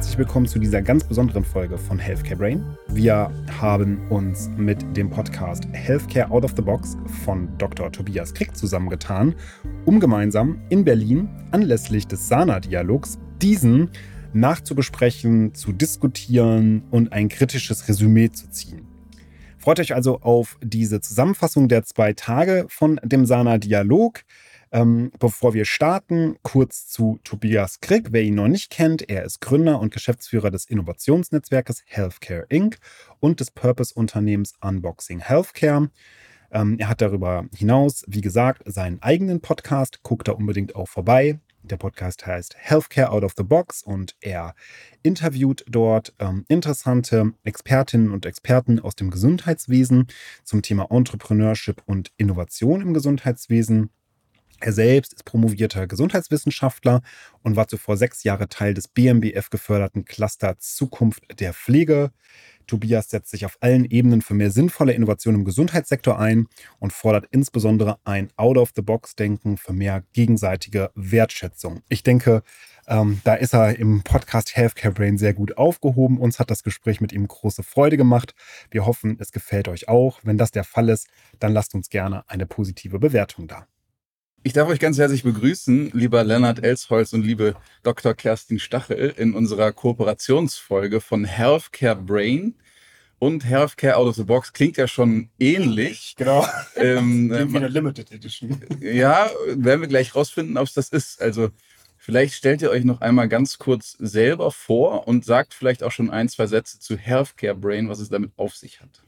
herzlich willkommen zu dieser ganz besonderen Folge von Healthcare Brain. Wir haben uns mit dem Podcast Healthcare Out of the Box von Dr. Tobias Krieg zusammengetan, um gemeinsam in Berlin anlässlich des Sana-Dialogs diesen nachzubesprechen, zu diskutieren und ein kritisches Resümee zu ziehen. Freut euch also auf diese Zusammenfassung der zwei Tage von dem Sana-Dialog. Ähm, bevor wir starten, kurz zu Tobias Krieg. Wer ihn noch nicht kennt, er ist Gründer und Geschäftsführer des Innovationsnetzwerkes Healthcare Inc. und des Purpose-Unternehmens Unboxing Healthcare. Ähm, er hat darüber hinaus, wie gesagt, seinen eigenen Podcast. Guckt da unbedingt auch vorbei. Der Podcast heißt Healthcare Out of the Box und er interviewt dort ähm, interessante Expertinnen und Experten aus dem Gesundheitswesen zum Thema Entrepreneurship und Innovation im Gesundheitswesen. Er selbst ist promovierter Gesundheitswissenschaftler und war zuvor sechs Jahre Teil des BMBF geförderten Cluster Zukunft der Pflege. Tobias setzt sich auf allen Ebenen für mehr sinnvolle Innovation im Gesundheitssektor ein und fordert insbesondere ein Out-of-the-Box-Denken für mehr gegenseitige Wertschätzung. Ich denke, ähm, da ist er im Podcast Healthcare Brain sehr gut aufgehoben. Uns hat das Gespräch mit ihm große Freude gemacht. Wir hoffen, es gefällt euch auch. Wenn das der Fall ist, dann lasst uns gerne eine positive Bewertung da. Ich darf euch ganz herzlich begrüßen, lieber Lennart Elsholz und liebe Dr. Kerstin Stachel, in unserer Kooperationsfolge von Healthcare Brain und Healthcare Out of the Box. Klingt ja schon ähnlich. Genau. Ähm, Klingt wie eine Limited Edition. Ja, werden wir gleich rausfinden, ob es das ist. Also vielleicht stellt ihr euch noch einmal ganz kurz selber vor und sagt vielleicht auch schon ein, zwei Sätze zu Healthcare Brain, was es damit auf sich hat.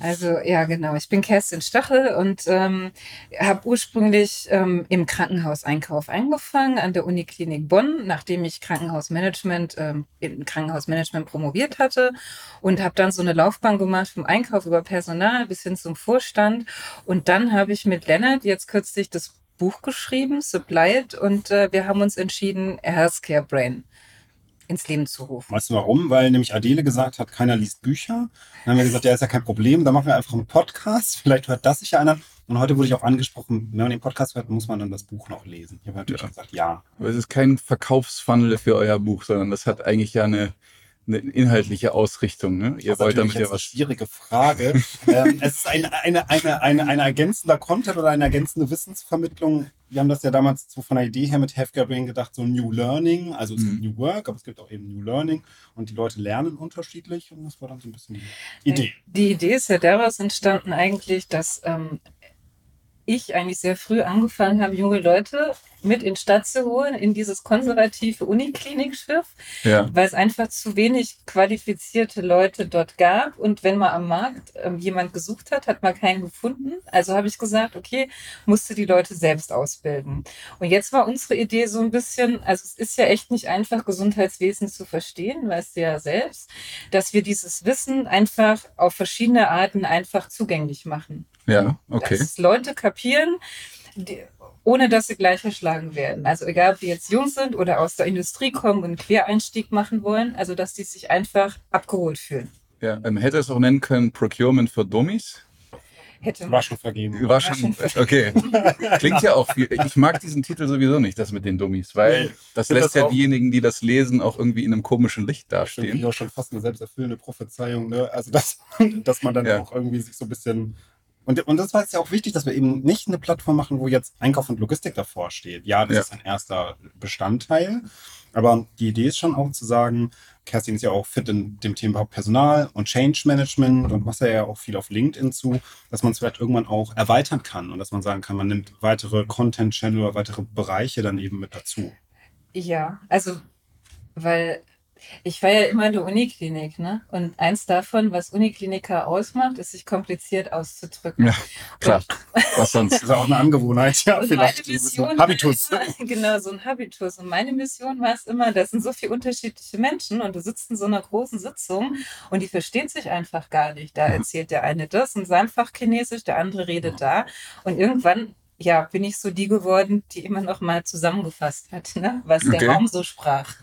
Also ja, genau. Ich bin Kerstin Stachel und ähm, habe ursprünglich ähm, im Krankenhauseinkauf angefangen an der Uniklinik Bonn, nachdem ich Krankenhausmanagement ähm, in Krankenhausmanagement promoviert hatte und habe dann so eine Laufbahn gemacht vom Einkauf über Personal bis hin zum Vorstand. Und dann habe ich mit Lennart jetzt kürzlich das Buch geschrieben, Supply It, und äh, wir haben uns entschieden, Healthcare Brain ins Leben zu rufen. Weißt du warum? Weil nämlich Adele gesagt hat, keiner liest Bücher. Dann haben wir gesagt, ja, ist ja kein Problem, dann machen wir einfach einen Podcast. Vielleicht hört das sich ja einer. Und heute wurde ich auch angesprochen, wenn man den Podcast hört, muss man dann das Buch noch lesen. Ich habe natürlich ja. gesagt, ja. Aber es ist kein Verkaufsfunnel für euer Buch, sondern das hat eigentlich ja eine eine inhaltliche Ausrichtung. Ne? Ihr wollt damit ja was. schwierige Frage. ähm, es ist eine, eine, eine, eine, eine ergänzender Content oder eine ergänzende Wissensvermittlung. Wir haben das ja damals so von der Idee her mit Healthcare Brain gedacht, so New Learning. Also es mhm. gibt New Work, aber es gibt auch eben New Learning. Und die Leute lernen unterschiedlich. Und das war dann so ein bisschen die Idee. Die Idee ist ja daraus entstanden eigentlich, dass ähm, ich eigentlich sehr früh angefangen habe, junge Leute mit in Stadt zu holen, in dieses konservative Uniklinik-Schiff, ja. weil es einfach zu wenig qualifizierte Leute dort gab. Und wenn man am Markt ähm, jemand gesucht hat, hat man keinen gefunden. Also habe ich gesagt, okay, musste die Leute selbst ausbilden. Und jetzt war unsere Idee so ein bisschen, also es ist ja echt nicht einfach, Gesundheitswesen zu verstehen, weißt du ja selbst, dass wir dieses Wissen einfach auf verschiedene Arten einfach zugänglich machen. Ja, okay. Dass Leute kapieren, die, ohne dass sie gleich erschlagen werden. Also egal, ob die jetzt jung sind oder aus der Industrie kommen und einen Quereinstieg machen wollen, also dass die sich einfach abgeholt fühlen. Ja, ähm, hätte es auch nennen können Procurement for Dummies? Hätte War schon vergeben. War schon, okay. Klingt ja auch viel. Ich mag diesen Titel sowieso nicht, das mit den Dummies, weil nee, das lässt das ja diejenigen, die das lesen, auch irgendwie in einem komischen Licht dastehen. Das ist auch schon fast eine selbsterfüllende Prophezeiung, ne? Also, dass, dass man dann ja. auch irgendwie sich so ein bisschen und, und das war jetzt ja auch wichtig, dass wir eben nicht eine Plattform machen, wo jetzt Einkauf und Logistik davor steht. Ja, das ja. ist ein erster Bestandteil. Aber die Idee ist schon auch zu sagen, Kerstin ist ja auch fit in dem Thema Personal und Change Management und was ja auch viel auf LinkedIn zu, dass man es vielleicht irgendwann auch erweitern kann und dass man sagen kann, man nimmt weitere Content-Channel oder weitere Bereiche dann eben mit dazu. Ja, also, weil ich war ja immer in der Uniklinik, ne? Und eins davon, was Unikliniker ausmacht, ist, sich kompliziert auszudrücken. Ja, klar. Und, was sonst? Ist auch eine Angewohnheit, ja, vielleicht. Mission, Habitus. genau, so ein Habitus. Und meine Mission war es immer, das sind so viele unterschiedliche Menschen und du sitzt in so einer großen Sitzung und die verstehen sich einfach gar nicht. Da erzählt der eine das in seinem Fach Chinesisch, der andere redet da. Und irgendwann ja, bin ich so die geworden, die immer noch mal zusammengefasst hat, ne? was okay. der Raum so sprach.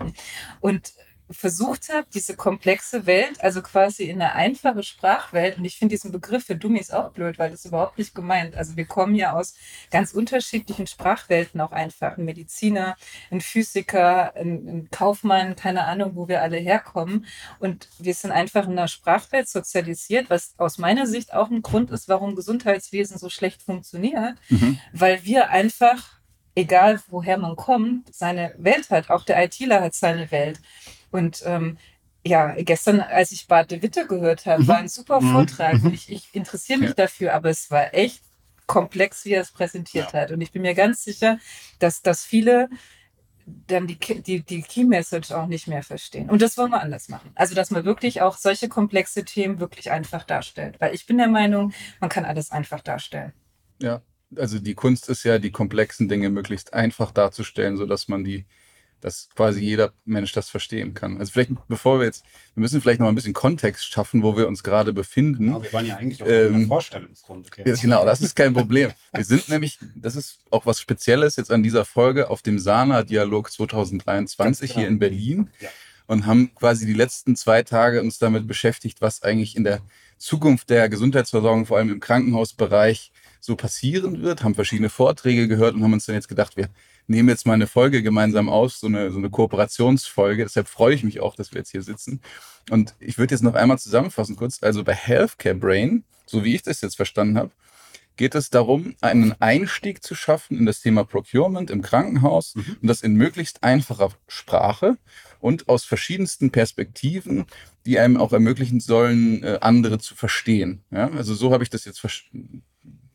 Und versucht habe, diese komplexe Welt, also quasi in eine einfache Sprachwelt, und ich finde diesen Begriff für Dummies auch blöd, weil das überhaupt nicht gemeint. Also wir kommen ja aus ganz unterschiedlichen Sprachwelten auch einfach. Ein Mediziner, ein Physiker, ein, ein Kaufmann, keine Ahnung, wo wir alle herkommen. Und wir sind einfach in einer Sprachwelt sozialisiert, was aus meiner Sicht auch ein Grund ist, warum Gesundheitswesen so schlecht funktioniert, mhm. weil wir einfach egal woher man kommt, seine Welt hat. Auch der ITler hat seine Welt. Und ähm, ja, gestern, als ich Bart de Witte gehört habe, mhm. war ein super mhm. Vortrag. Mhm. Ich, ich interessiere mich ja. dafür, aber es war echt komplex, wie er es präsentiert ja. hat. Und ich bin mir ganz sicher, dass, dass viele dann die, die, die Key Message auch nicht mehr verstehen. Und das wollen wir anders machen. Also, dass man wirklich auch solche komplexe Themen wirklich einfach darstellt. Weil ich bin der Meinung, man kann alles einfach darstellen. Ja, also die Kunst ist ja, die komplexen Dinge möglichst einfach darzustellen, sodass man die, dass quasi jeder Mensch das verstehen kann. Also vielleicht, bevor wir jetzt, wir müssen vielleicht noch ein bisschen Kontext schaffen, wo wir uns gerade befinden. Genau, wir waren ja eigentlich auch ähm, in der Vorstellungsrunde. Okay. Genau, das ist kein Problem. Wir sind nämlich, das ist auch was Spezielles jetzt an dieser Folge auf dem Sana-Dialog 2023 genau. hier in Berlin. Ja. Und haben quasi die letzten zwei Tage uns damit beschäftigt, was eigentlich in der Zukunft der Gesundheitsversorgung, vor allem im Krankenhausbereich, so passieren wird, haben verschiedene Vorträge gehört und haben uns dann jetzt gedacht, wir nehmen jetzt mal eine Folge gemeinsam aus, so eine, so eine Kooperationsfolge. Deshalb freue ich mich auch, dass wir jetzt hier sitzen. Und ich würde jetzt noch einmal zusammenfassen kurz. Also bei Healthcare Brain, so wie ich das jetzt verstanden habe, geht es darum, einen Einstieg zu schaffen in das Thema Procurement im Krankenhaus mhm. und das in möglichst einfacher Sprache und aus verschiedensten Perspektiven, die einem auch ermöglichen sollen, äh, andere zu verstehen. Ja, also so habe ich das jetzt verstanden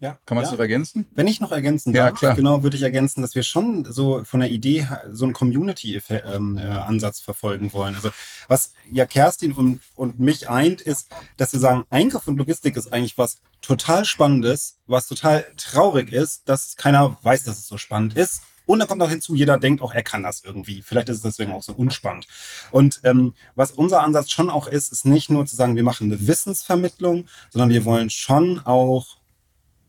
ja, Kann man es ja. noch ergänzen? Wenn ich noch ergänzen darf, ja, klar. genau, würde ich ergänzen, dass wir schon so von der Idee so einen Community-Ansatz ähm, äh, verfolgen wollen. Also was ja Kerstin und, und mich eint, ist, dass wir sagen, Einkauf und Logistik ist eigentlich was total Spannendes, was total traurig ist, dass keiner weiß, dass es so spannend ist. Und da kommt noch hinzu, jeder denkt auch, er kann das irgendwie. Vielleicht ist es deswegen auch so unspannend. Und ähm, was unser Ansatz schon auch ist, ist nicht nur zu sagen, wir machen eine Wissensvermittlung, sondern wir wollen schon auch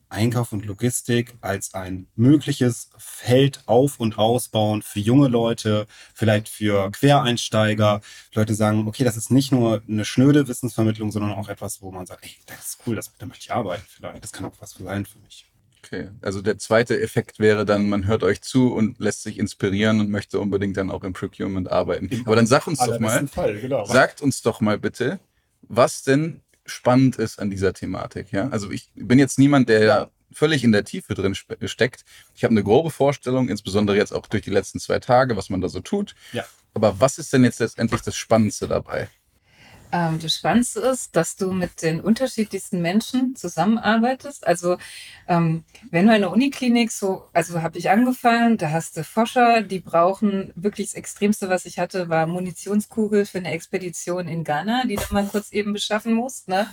Einkauf und Logistik als ein mögliches Feld auf- und ausbauen für junge Leute, vielleicht für Quereinsteiger. Leute sagen, okay, das ist nicht nur eine schnöde Wissensvermittlung, sondern auch etwas, wo man sagt, ey, das ist cool, das, da möchte ich arbeiten vielleicht. Das kann auch was sein für mich. Okay, also der zweite Effekt wäre dann, man hört euch zu und lässt sich inspirieren und möchte unbedingt dann auch im Procurement arbeiten. Aber dann sag uns doch mal, Fall, genau. sagt uns doch mal bitte, was denn spannend ist an dieser Thematik. Ja? Also ich bin jetzt niemand, der völlig in der Tiefe drin steckt. Ich habe eine grobe Vorstellung, insbesondere jetzt auch durch die letzten zwei Tage, was man da so tut. Ja. Aber was ist denn jetzt letztendlich das Spannendste dabei? Ähm, das Spannendste ist, dass du mit den unterschiedlichsten Menschen zusammenarbeitest. Also ähm, wenn du in der Uniklinik so, also habe ich angefangen, da hast du Forscher, die brauchen wirklich das Extremste, was ich hatte, war Munitionskugel für eine Expedition in Ghana, die du mal kurz eben beschaffen musst. Ne?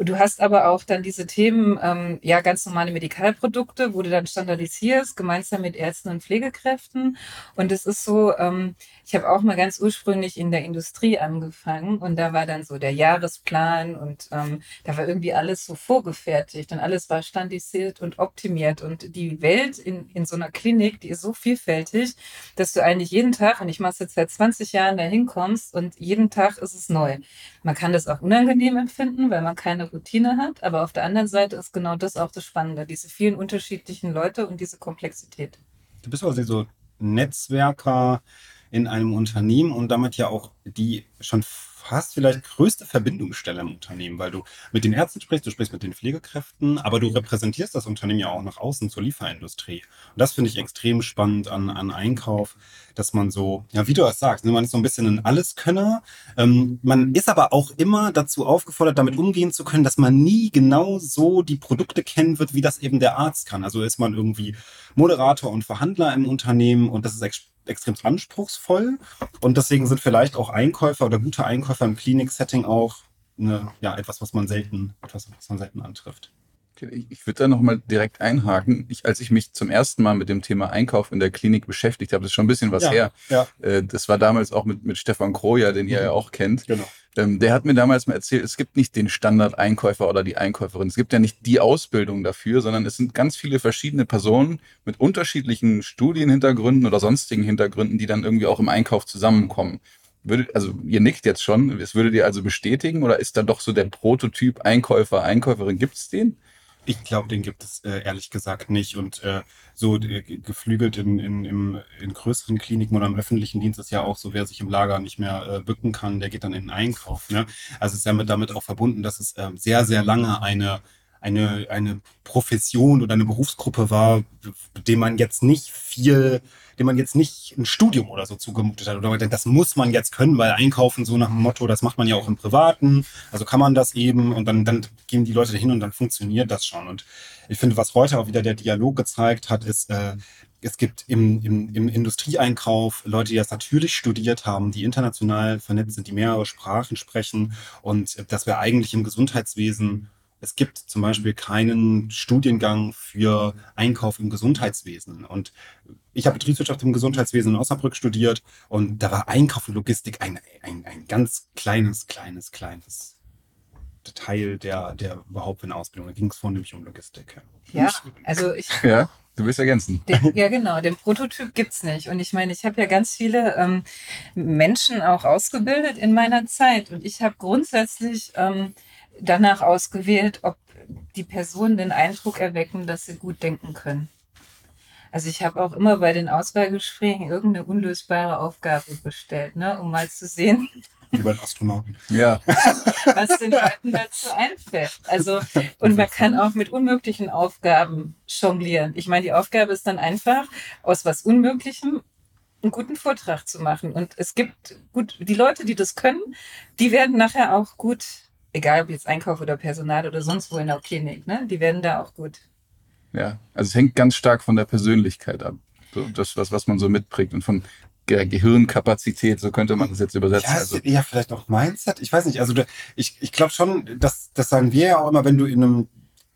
Du hast aber auch dann diese Themen, ähm, ja ganz normale Medikalprodukte, wo du dann standardisierst, gemeinsam mit Ärzten und Pflegekräften. Und es ist so, ähm, ich habe auch mal ganz ursprünglich in der Industrie angefangen und da war dann so der Jahresplan und ähm, da war irgendwie alles so vorgefertigt und alles war standardisiert und optimiert. Und die Welt in, in so einer Klinik, die ist so vielfältig, dass du eigentlich jeden Tag, und ich mache es jetzt seit 20 Jahren, da hinkommst und jeden Tag ist es neu. Man kann das auch unangenehm empfinden, weil man keine Routine hat, aber auf der anderen Seite ist genau das auch das Spannende, diese vielen unterschiedlichen Leute und diese Komplexität. Du bist also so Netzwerker in einem Unternehmen und damit ja auch die schon fast vielleicht größte Verbindungsstelle im Unternehmen, weil du mit den Ärzten sprichst, du sprichst mit den Pflegekräften, aber du repräsentierst das Unternehmen ja auch nach außen zur Lieferindustrie. Und das finde ich extrem spannend an, an Einkauf, dass man so, ja, wie du es sagst, ne, man ist so ein bisschen ein Alleskönner. Ähm, man ist aber auch immer dazu aufgefordert, damit umgehen zu können, dass man nie genau so die Produkte kennen wird, wie das eben der Arzt kann. Also ist man irgendwie Moderator und Verhandler im Unternehmen und das ist extrem anspruchsvoll. Und deswegen sind vielleicht auch Einkäufer oder gute Einkäufer im Klinik-Setting auch eine, ja, etwas, was man selten, etwas, was man selten antrifft. Ich, ich würde da nochmal direkt einhaken. Ich, als ich mich zum ersten Mal mit dem Thema Einkauf in der Klinik beschäftigt habe, das ist schon ein bisschen was ja, her. Ja. Äh, das war damals auch mit, mit Stefan Kroja, den ihr mhm. ja auch kennt. Genau. Ähm, der hat mir damals mal erzählt, es gibt nicht den Standard-Einkäufer oder die Einkäuferin. Es gibt ja nicht die Ausbildung dafür, sondern es sind ganz viele verschiedene Personen mit unterschiedlichen Studienhintergründen oder sonstigen Hintergründen, die dann irgendwie auch im Einkauf zusammenkommen. würdet, also ihr nickt jetzt schon, es würdet ihr also bestätigen oder ist da doch so der Prototyp Einkäufer, Einkäuferin, gibt es den? Ich glaube, den gibt es äh, ehrlich gesagt nicht. Und äh, so äh, geflügelt in, in, im, in größeren Kliniken oder im öffentlichen Dienst ist ja auch so, wer sich im Lager nicht mehr äh, bücken kann, der geht dann in den Einkauf. Ne? Also ist ja mit, damit auch verbunden, dass es äh, sehr, sehr lange eine eine, eine Profession oder eine Berufsgruppe war, dem man jetzt nicht viel, dem man jetzt nicht ein Studium oder so zugemutet hat. Oder das muss man jetzt können, weil einkaufen so nach dem Motto, das macht man ja auch im Privaten. Also kann man das eben und dann, dann gehen die Leute dahin und dann funktioniert das schon. Und ich finde, was heute auch wieder der Dialog gezeigt hat, ist, äh, es gibt im, im, im Industrieeinkauf Leute, die das natürlich studiert haben, die international vernetzt sind, die mehrere Sprachen sprechen und dass wir eigentlich im Gesundheitswesen es gibt zum Beispiel keinen Studiengang für Einkauf im Gesundheitswesen. Und ich habe Betriebswirtschaft im Gesundheitswesen in Osnabrück studiert und da war Einkauf und Logistik ein, ein, ein ganz kleines, kleines, kleines Teil der, der überhaupt in Ausbildung. Da ging es vornehmlich um Logistik. Ja, also ich. Ja. Du willst ergänzen. Den, ja, genau. Den Prototyp gibt's nicht. Und ich meine, ich habe ja ganz viele ähm, Menschen auch ausgebildet in meiner Zeit. Und ich habe grundsätzlich ähm, danach ausgewählt, ob die Personen den Eindruck erwecken, dass sie gut denken können. Also ich habe auch immer bei den Auswahlgesprächen irgendeine unlösbare Aufgabe bestellt, ne, um mal zu sehen. Wie bei Astronauten. Ja. Was den Leuten dazu einfällt. Also, und man kann auch mit unmöglichen Aufgaben jonglieren. Ich meine, die Aufgabe ist dann einfach, aus was Unmöglichem einen guten Vortrag zu machen. Und es gibt gut, die Leute, die das können, die werden nachher auch gut egal ob jetzt Einkauf oder Personal oder sonst wo in der Klinik, ne? die werden da auch gut. Ja, also es hängt ganz stark von der Persönlichkeit ab. So, das, was, was man so mitprägt und von der Gehirnkapazität, so könnte man das jetzt übersetzen. Ja, also, ja vielleicht auch Mindset. Ich weiß nicht, also ich, ich glaube schon, dass das sagen wir ja auch immer, wenn du in einem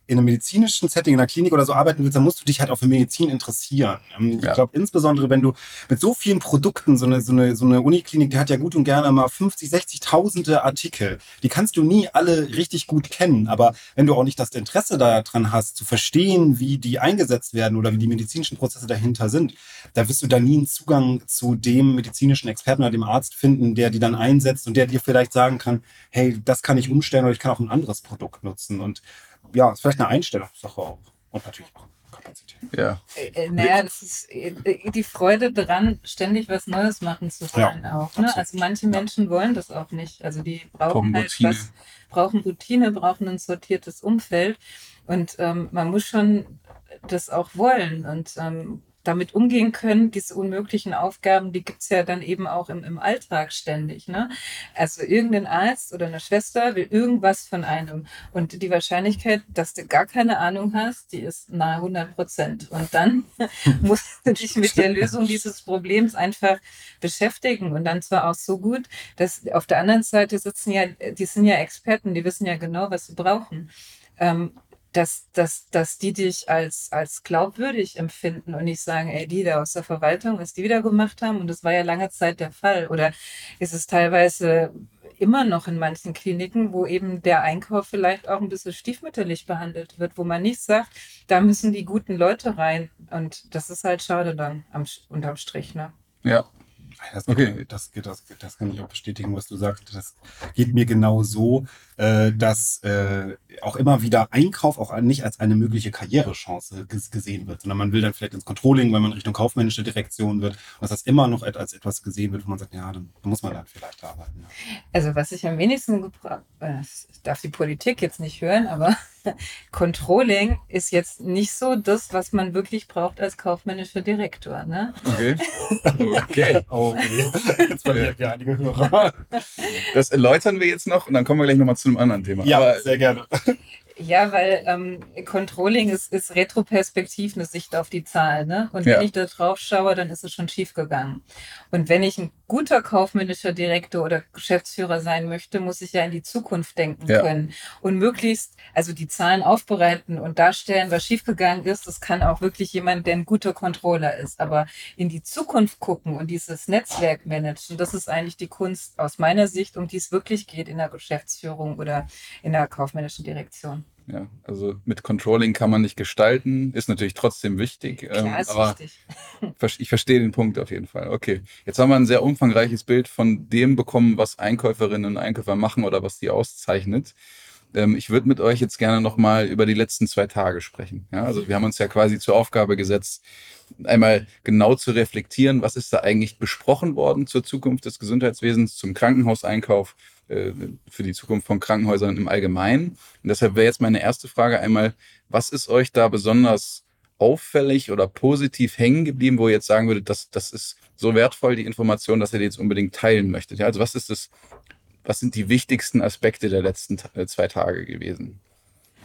in einem medizinischen Setting, in einer Klinik oder so arbeiten willst, dann musst du dich halt auch für Medizin interessieren. Ähm, ich ja. glaube, insbesondere wenn du mit so vielen Produkten, so eine, so eine, so eine Uniklinik, die hat ja gut und gerne mal 50, 60 Tausende Artikel. Die kannst du nie alle richtig gut kennen. Aber wenn du auch nicht das Interesse daran hast, zu verstehen, wie die eingesetzt werden oder wie die medizinischen Prozesse dahinter sind, da wirst du da nie einen Zugang zu dem medizinischen Experten oder dem Arzt finden, der die dann einsetzt und der dir vielleicht sagen kann, hey, das kann ich umstellen oder ich kann auch ein anderes Produkt nutzen. Und ja, ist vielleicht eine Einstellungssache auch. Und natürlich auch Kapazität. Ja. Äh, äh naja, das ist äh, die Freude daran, ständig was Neues machen zu wollen ja, auch. Ne? Also manche Menschen wollen das auch nicht. Also die brauchen halt Routine. was, brauchen Routine, brauchen ein sortiertes Umfeld. Und ähm, man muss schon das auch wollen. Und ähm, damit umgehen können. Diese unmöglichen Aufgaben, die gibt's ja dann eben auch im, im Alltag ständig. Ne? Also irgendein Arzt oder eine Schwester will irgendwas von einem. Und die Wahrscheinlichkeit, dass du gar keine Ahnung hast, die ist nahe 100 Prozent. Und dann musst du dich mit der Lösung dieses Problems einfach beschäftigen. Und dann zwar auch so gut, dass auf der anderen Seite sitzen ja, die sind ja Experten, die wissen ja genau, was sie brauchen. Ähm, dass, dass, dass die dich als, als glaubwürdig empfinden und nicht sagen, ey, die da aus der Verwaltung, was die wieder gemacht haben. Und das war ja lange Zeit der Fall. Oder ist es teilweise immer noch in manchen Kliniken, wo eben der Einkauf vielleicht auch ein bisschen stiefmütterlich behandelt wird, wo man nicht sagt, da müssen die guten Leute rein. Und das ist halt schade dann am, unterm Strich. Ne? Ja, das, okay. das, das, das, kann ich auch bestätigen, was du sagst. Das geht mir genau so, äh, dass äh, auch immer wieder Einkauf auch nicht als eine mögliche Karrierechance gesehen wird, sondern man will dann vielleicht ins Controlling, wenn man Richtung kaufmännische Direktion wird, dass das immer noch als etwas gesehen wird, wo man sagt, ja, dann muss man dann vielleicht arbeiten. Ja. Also was ich am wenigsten gebraucht, äh, darf die Politik jetzt nicht hören, aber Controlling ist jetzt nicht so das, was man wirklich braucht als kaufmännischer Direktor. Ne? Okay. okay. Oh, okay. Jetzt verlieren wir einige Hörer. Das erläutern wir jetzt noch und dann kommen wir gleich nochmal zu einem anderen Thema. Ja, Aber, sehr gerne. Ja, weil ähm, Controlling ist, ist retroperspektiv eine Sicht auf die Zahl. Ne? Und ja. wenn ich da drauf schaue, dann ist es schon schief gegangen. Und wenn ich ein guter kaufmännischer Direktor oder Geschäftsführer sein möchte, muss ich ja in die Zukunft denken ja. können. Und möglichst, also die Zahlen aufbereiten und darstellen, was schiefgegangen ist. Das kann auch wirklich jemand, der ein guter Controller ist. Aber in die Zukunft gucken und dieses Netzwerk managen, das ist eigentlich die Kunst aus meiner Sicht, um die es wirklich geht in der Geschäftsführung oder in der kaufmännischen Direktion. Ja, also mit Controlling kann man nicht gestalten, ist natürlich trotzdem wichtig. Klar, ähm, ist aber wichtig. ich verstehe den Punkt auf jeden Fall. Okay, jetzt haben wir ein sehr umfangreiches Bild von dem bekommen, was Einkäuferinnen und Einkäufer machen oder was die auszeichnet. Ähm, ich würde mit euch jetzt gerne nochmal über die letzten zwei Tage sprechen. Ja, also wir haben uns ja quasi zur Aufgabe gesetzt, einmal genau zu reflektieren, was ist da eigentlich besprochen worden zur Zukunft des Gesundheitswesens, zum Krankenhauseinkauf, äh, für die Zukunft von Krankenhäusern im Allgemeinen. Und deshalb wäre jetzt meine erste Frage einmal, was ist euch da besonders auffällig oder positiv hängen geblieben, wo ihr jetzt sagen würdet, das, das ist so wertvoll, die Information, dass ihr die jetzt unbedingt teilen möchtet? Ja, also was ist das, was sind die wichtigsten Aspekte der letzten äh, zwei Tage gewesen?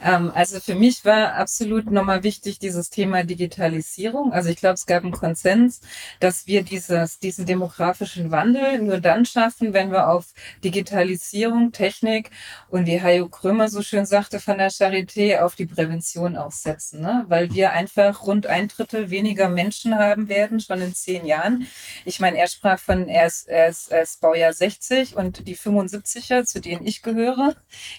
Ähm, also für mich war absolut nochmal wichtig dieses Thema Digitalisierung. Also ich glaube, es gab einen Konsens, dass wir dieses, diesen demografischen Wandel nur dann schaffen, wenn wir auf Digitalisierung, Technik und wie Hajo Krömer so schön sagte von der Charité, auf die Prävention aufsetzen. Ne? Weil wir einfach rund ein Drittel weniger Menschen haben werden, schon in zehn Jahren. Ich meine, er sprach von, er ist, er ist, er ist Baujahr 60 und die 75er, zu denen ich gehöre,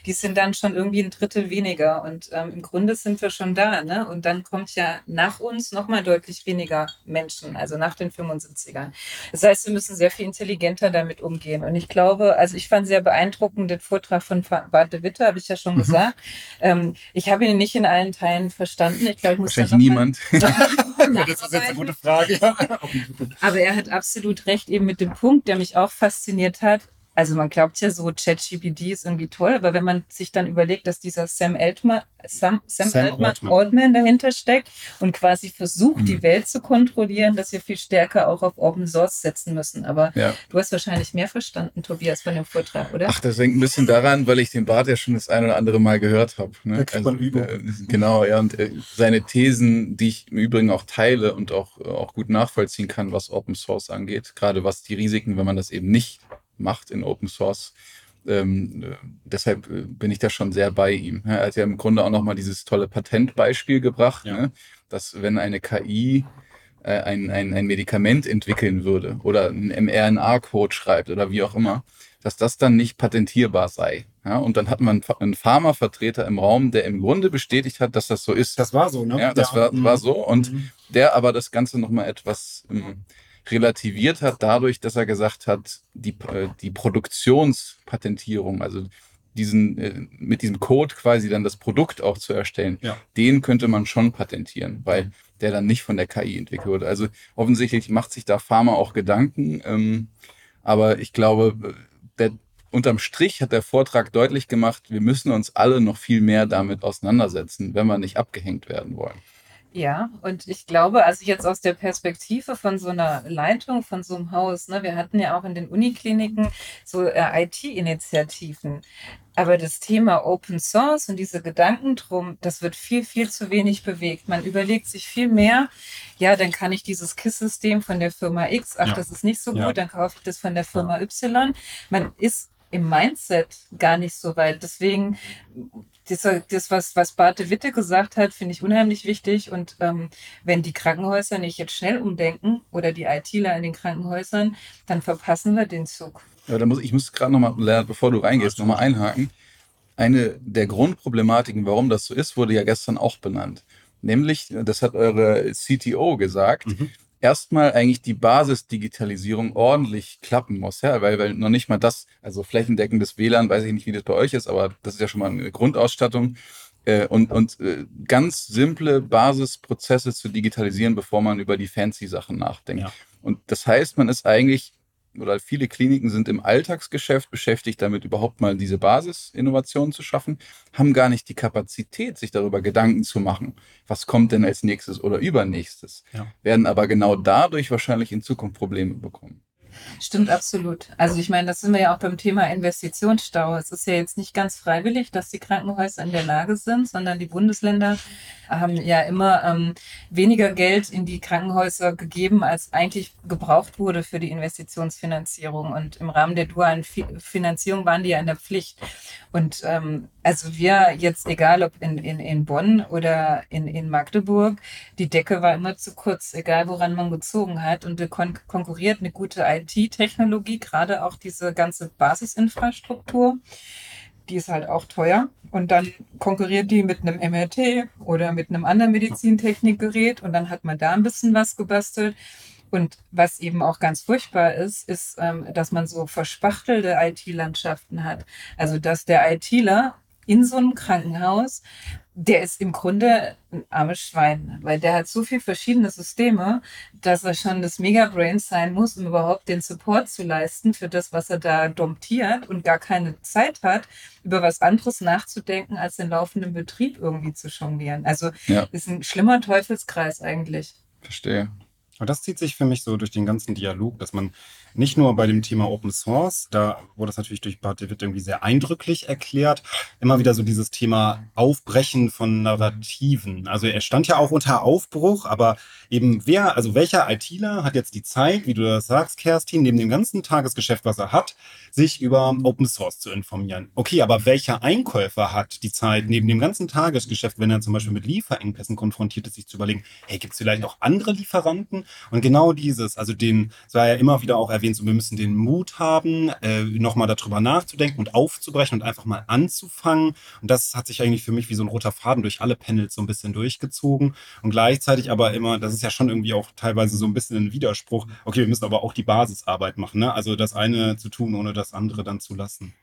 die sind dann schon irgendwie ein Drittel weniger. Und ähm, im Grunde sind wir schon da. Ne? Und dann kommt ja nach uns nochmal deutlich weniger Menschen, also nach den 75ern. Das heißt, wir müssen sehr viel intelligenter damit umgehen. Und ich glaube, also ich fand sehr beeindruckend den Vortrag von Bart de Witte, habe ich ja schon mhm. gesagt. Ähm, ich habe ihn nicht in allen Teilen verstanden. Ich glaube, ich muss Wahrscheinlich niemand. das ist jetzt eine gute Frage. Aber er hat absolut recht eben mit dem Punkt, der mich auch fasziniert hat also man glaubt ja so, ChatGPT ist irgendwie toll, aber wenn man sich dann überlegt, dass dieser Sam Altman, Sam, Sam, Sam Altman, Altman. dahinter steckt und quasi versucht, mhm. die Welt zu kontrollieren, dass wir viel stärker auch auf Open Source setzen müssen. Aber ja. du hast wahrscheinlich mehr verstanden, Tobias, von dem Vortrag, oder? Ach, das hängt ein bisschen daran, weil ich den Bart ja schon das ein oder andere Mal gehört habe. Ne? Also. Äh, genau, ja, und äh, seine Thesen, die ich im Übrigen auch teile und auch, auch gut nachvollziehen kann, was Open Source angeht, gerade was die Risiken, wenn man das eben nicht macht in Open Source. Ähm, äh, deshalb äh, bin ich da schon sehr bei ihm. Er hat ja im Grunde auch nochmal dieses tolle Patentbeispiel gebracht, ja. ne? dass wenn eine KI äh, ein, ein, ein Medikament entwickeln würde oder einen mRNA-Code schreibt oder wie auch immer, dass das dann nicht patentierbar sei. Ja, und dann hat man einen Pharmavertreter im Raum, der im Grunde bestätigt hat, dass das so ist. Das war so, ne? Ja, das ja. War, war so. Und mhm. der aber das Ganze nochmal etwas ähm, relativiert hat, dadurch, dass er gesagt hat, die, äh, die Produktionspatentierung, also diesen, äh, mit diesem Code quasi dann das Produkt auch zu erstellen, ja. den könnte man schon patentieren, weil der dann nicht von der KI entwickelt wurde. Also offensichtlich macht sich da Pharma auch Gedanken, ähm, aber ich glaube, der, unterm Strich hat der Vortrag deutlich gemacht, wir müssen uns alle noch viel mehr damit auseinandersetzen, wenn wir nicht abgehängt werden wollen. Ja, und ich glaube, also jetzt aus der Perspektive von so einer Leitung von so einem Haus, ne, wir hatten ja auch in den Unikliniken so äh, IT-Initiativen. Aber das Thema Open Source und diese Gedanken drum, das wird viel, viel zu wenig bewegt. Man überlegt sich viel mehr, ja, dann kann ich dieses KISS-System von der Firma X, ach, ja. das ist nicht so gut, ja. dann kaufe ich das von der Firma ja. Y. Man ist im Mindset gar nicht so weit. Deswegen das, das was, was Barte Witte gesagt hat, finde ich unheimlich wichtig. Und ähm, wenn die Krankenhäuser nicht jetzt schnell umdenken oder die ITler in den Krankenhäusern, dann verpassen wir den Zug. Ja, da muss, ich muss gerade nochmal, bevor du reingehst, nochmal einhaken. Eine der Grundproblematiken, warum das so ist, wurde ja gestern auch benannt. Nämlich, das hat eure CTO gesagt, mhm erstmal eigentlich die Basisdigitalisierung ordentlich klappen muss, ja, weil, weil noch nicht mal das, also flächendeckendes WLAN, weiß ich nicht, wie das bei euch ist, aber das ist ja schon mal eine Grundausstattung. Äh, und und äh, ganz simple Basisprozesse zu digitalisieren, bevor man über die fancy Sachen nachdenkt. Ja. Und das heißt, man ist eigentlich oder viele Kliniken sind im Alltagsgeschäft beschäftigt, damit überhaupt mal diese Basisinnovationen zu schaffen, haben gar nicht die Kapazität, sich darüber Gedanken zu machen, was kommt denn als nächstes oder übernächstes, ja. werden aber genau dadurch wahrscheinlich in Zukunft Probleme bekommen. Stimmt absolut. Also ich meine, das sind wir ja auch beim Thema Investitionsstau. Es ist ja jetzt nicht ganz freiwillig, dass die Krankenhäuser in der Lage sind, sondern die Bundesländer haben ja immer ähm, weniger Geld in die Krankenhäuser gegeben, als eigentlich gebraucht wurde für die Investitionsfinanzierung. Und im Rahmen der dualen Finanzierung waren die ja in der Pflicht. Und ähm, also wir jetzt, egal ob in, in, in Bonn oder in, in Magdeburg, die Decke war immer zu kurz, egal woran man gezogen hat. Und wir kon konkurriert eine gute IT-Technologie, gerade auch diese ganze Basisinfrastruktur die ist halt auch teuer. Und dann konkurriert die mit einem MRT oder mit einem anderen Medizintechnikgerät und dann hat man da ein bisschen was gebastelt. Und was eben auch ganz furchtbar ist, ist, ähm, dass man so verspachtelte IT-Landschaften hat. Also dass der ITler in so einem Krankenhaus der ist im Grunde ein armes Schwein, weil der hat so viele verschiedene Systeme, dass er schon das Megabrain sein muss, um überhaupt den Support zu leisten für das, was er da domptiert und gar keine Zeit hat, über was anderes nachzudenken, als den laufenden Betrieb irgendwie zu jonglieren. Also ja. ist ein schlimmer Teufelskreis eigentlich. Verstehe. Und das zieht sich für mich so durch den ganzen Dialog, dass man nicht nur bei dem Thema Open Source, da wurde das natürlich durch Bart David irgendwie sehr eindrücklich erklärt, immer wieder so dieses Thema Aufbrechen von Narrativen. Also er stand ja auch unter Aufbruch, aber eben wer, also welcher ITler hat jetzt die Zeit, wie du das sagst, Kerstin, neben dem ganzen Tagesgeschäft, was er hat, sich über Open Source zu informieren. Okay, aber welcher Einkäufer hat die Zeit, neben dem ganzen Tagesgeschäft, wenn er zum Beispiel mit Lieferengpässen konfrontiert ist, sich zu überlegen, hey, gibt es vielleicht auch andere Lieferanten? Und genau dieses, also den, es war ja immer wieder auch erwähnt, so, wir müssen den Mut haben, äh, nochmal darüber nachzudenken und aufzubrechen und einfach mal anzufangen. Und das hat sich eigentlich für mich wie so ein roter Faden durch alle Panels so ein bisschen durchgezogen. Und gleichzeitig aber immer, das ist ja schon irgendwie auch teilweise so ein bisschen ein Widerspruch, okay, wir müssen aber auch die Basisarbeit machen, ne? Also das eine zu tun, ohne das andere dann zu lassen.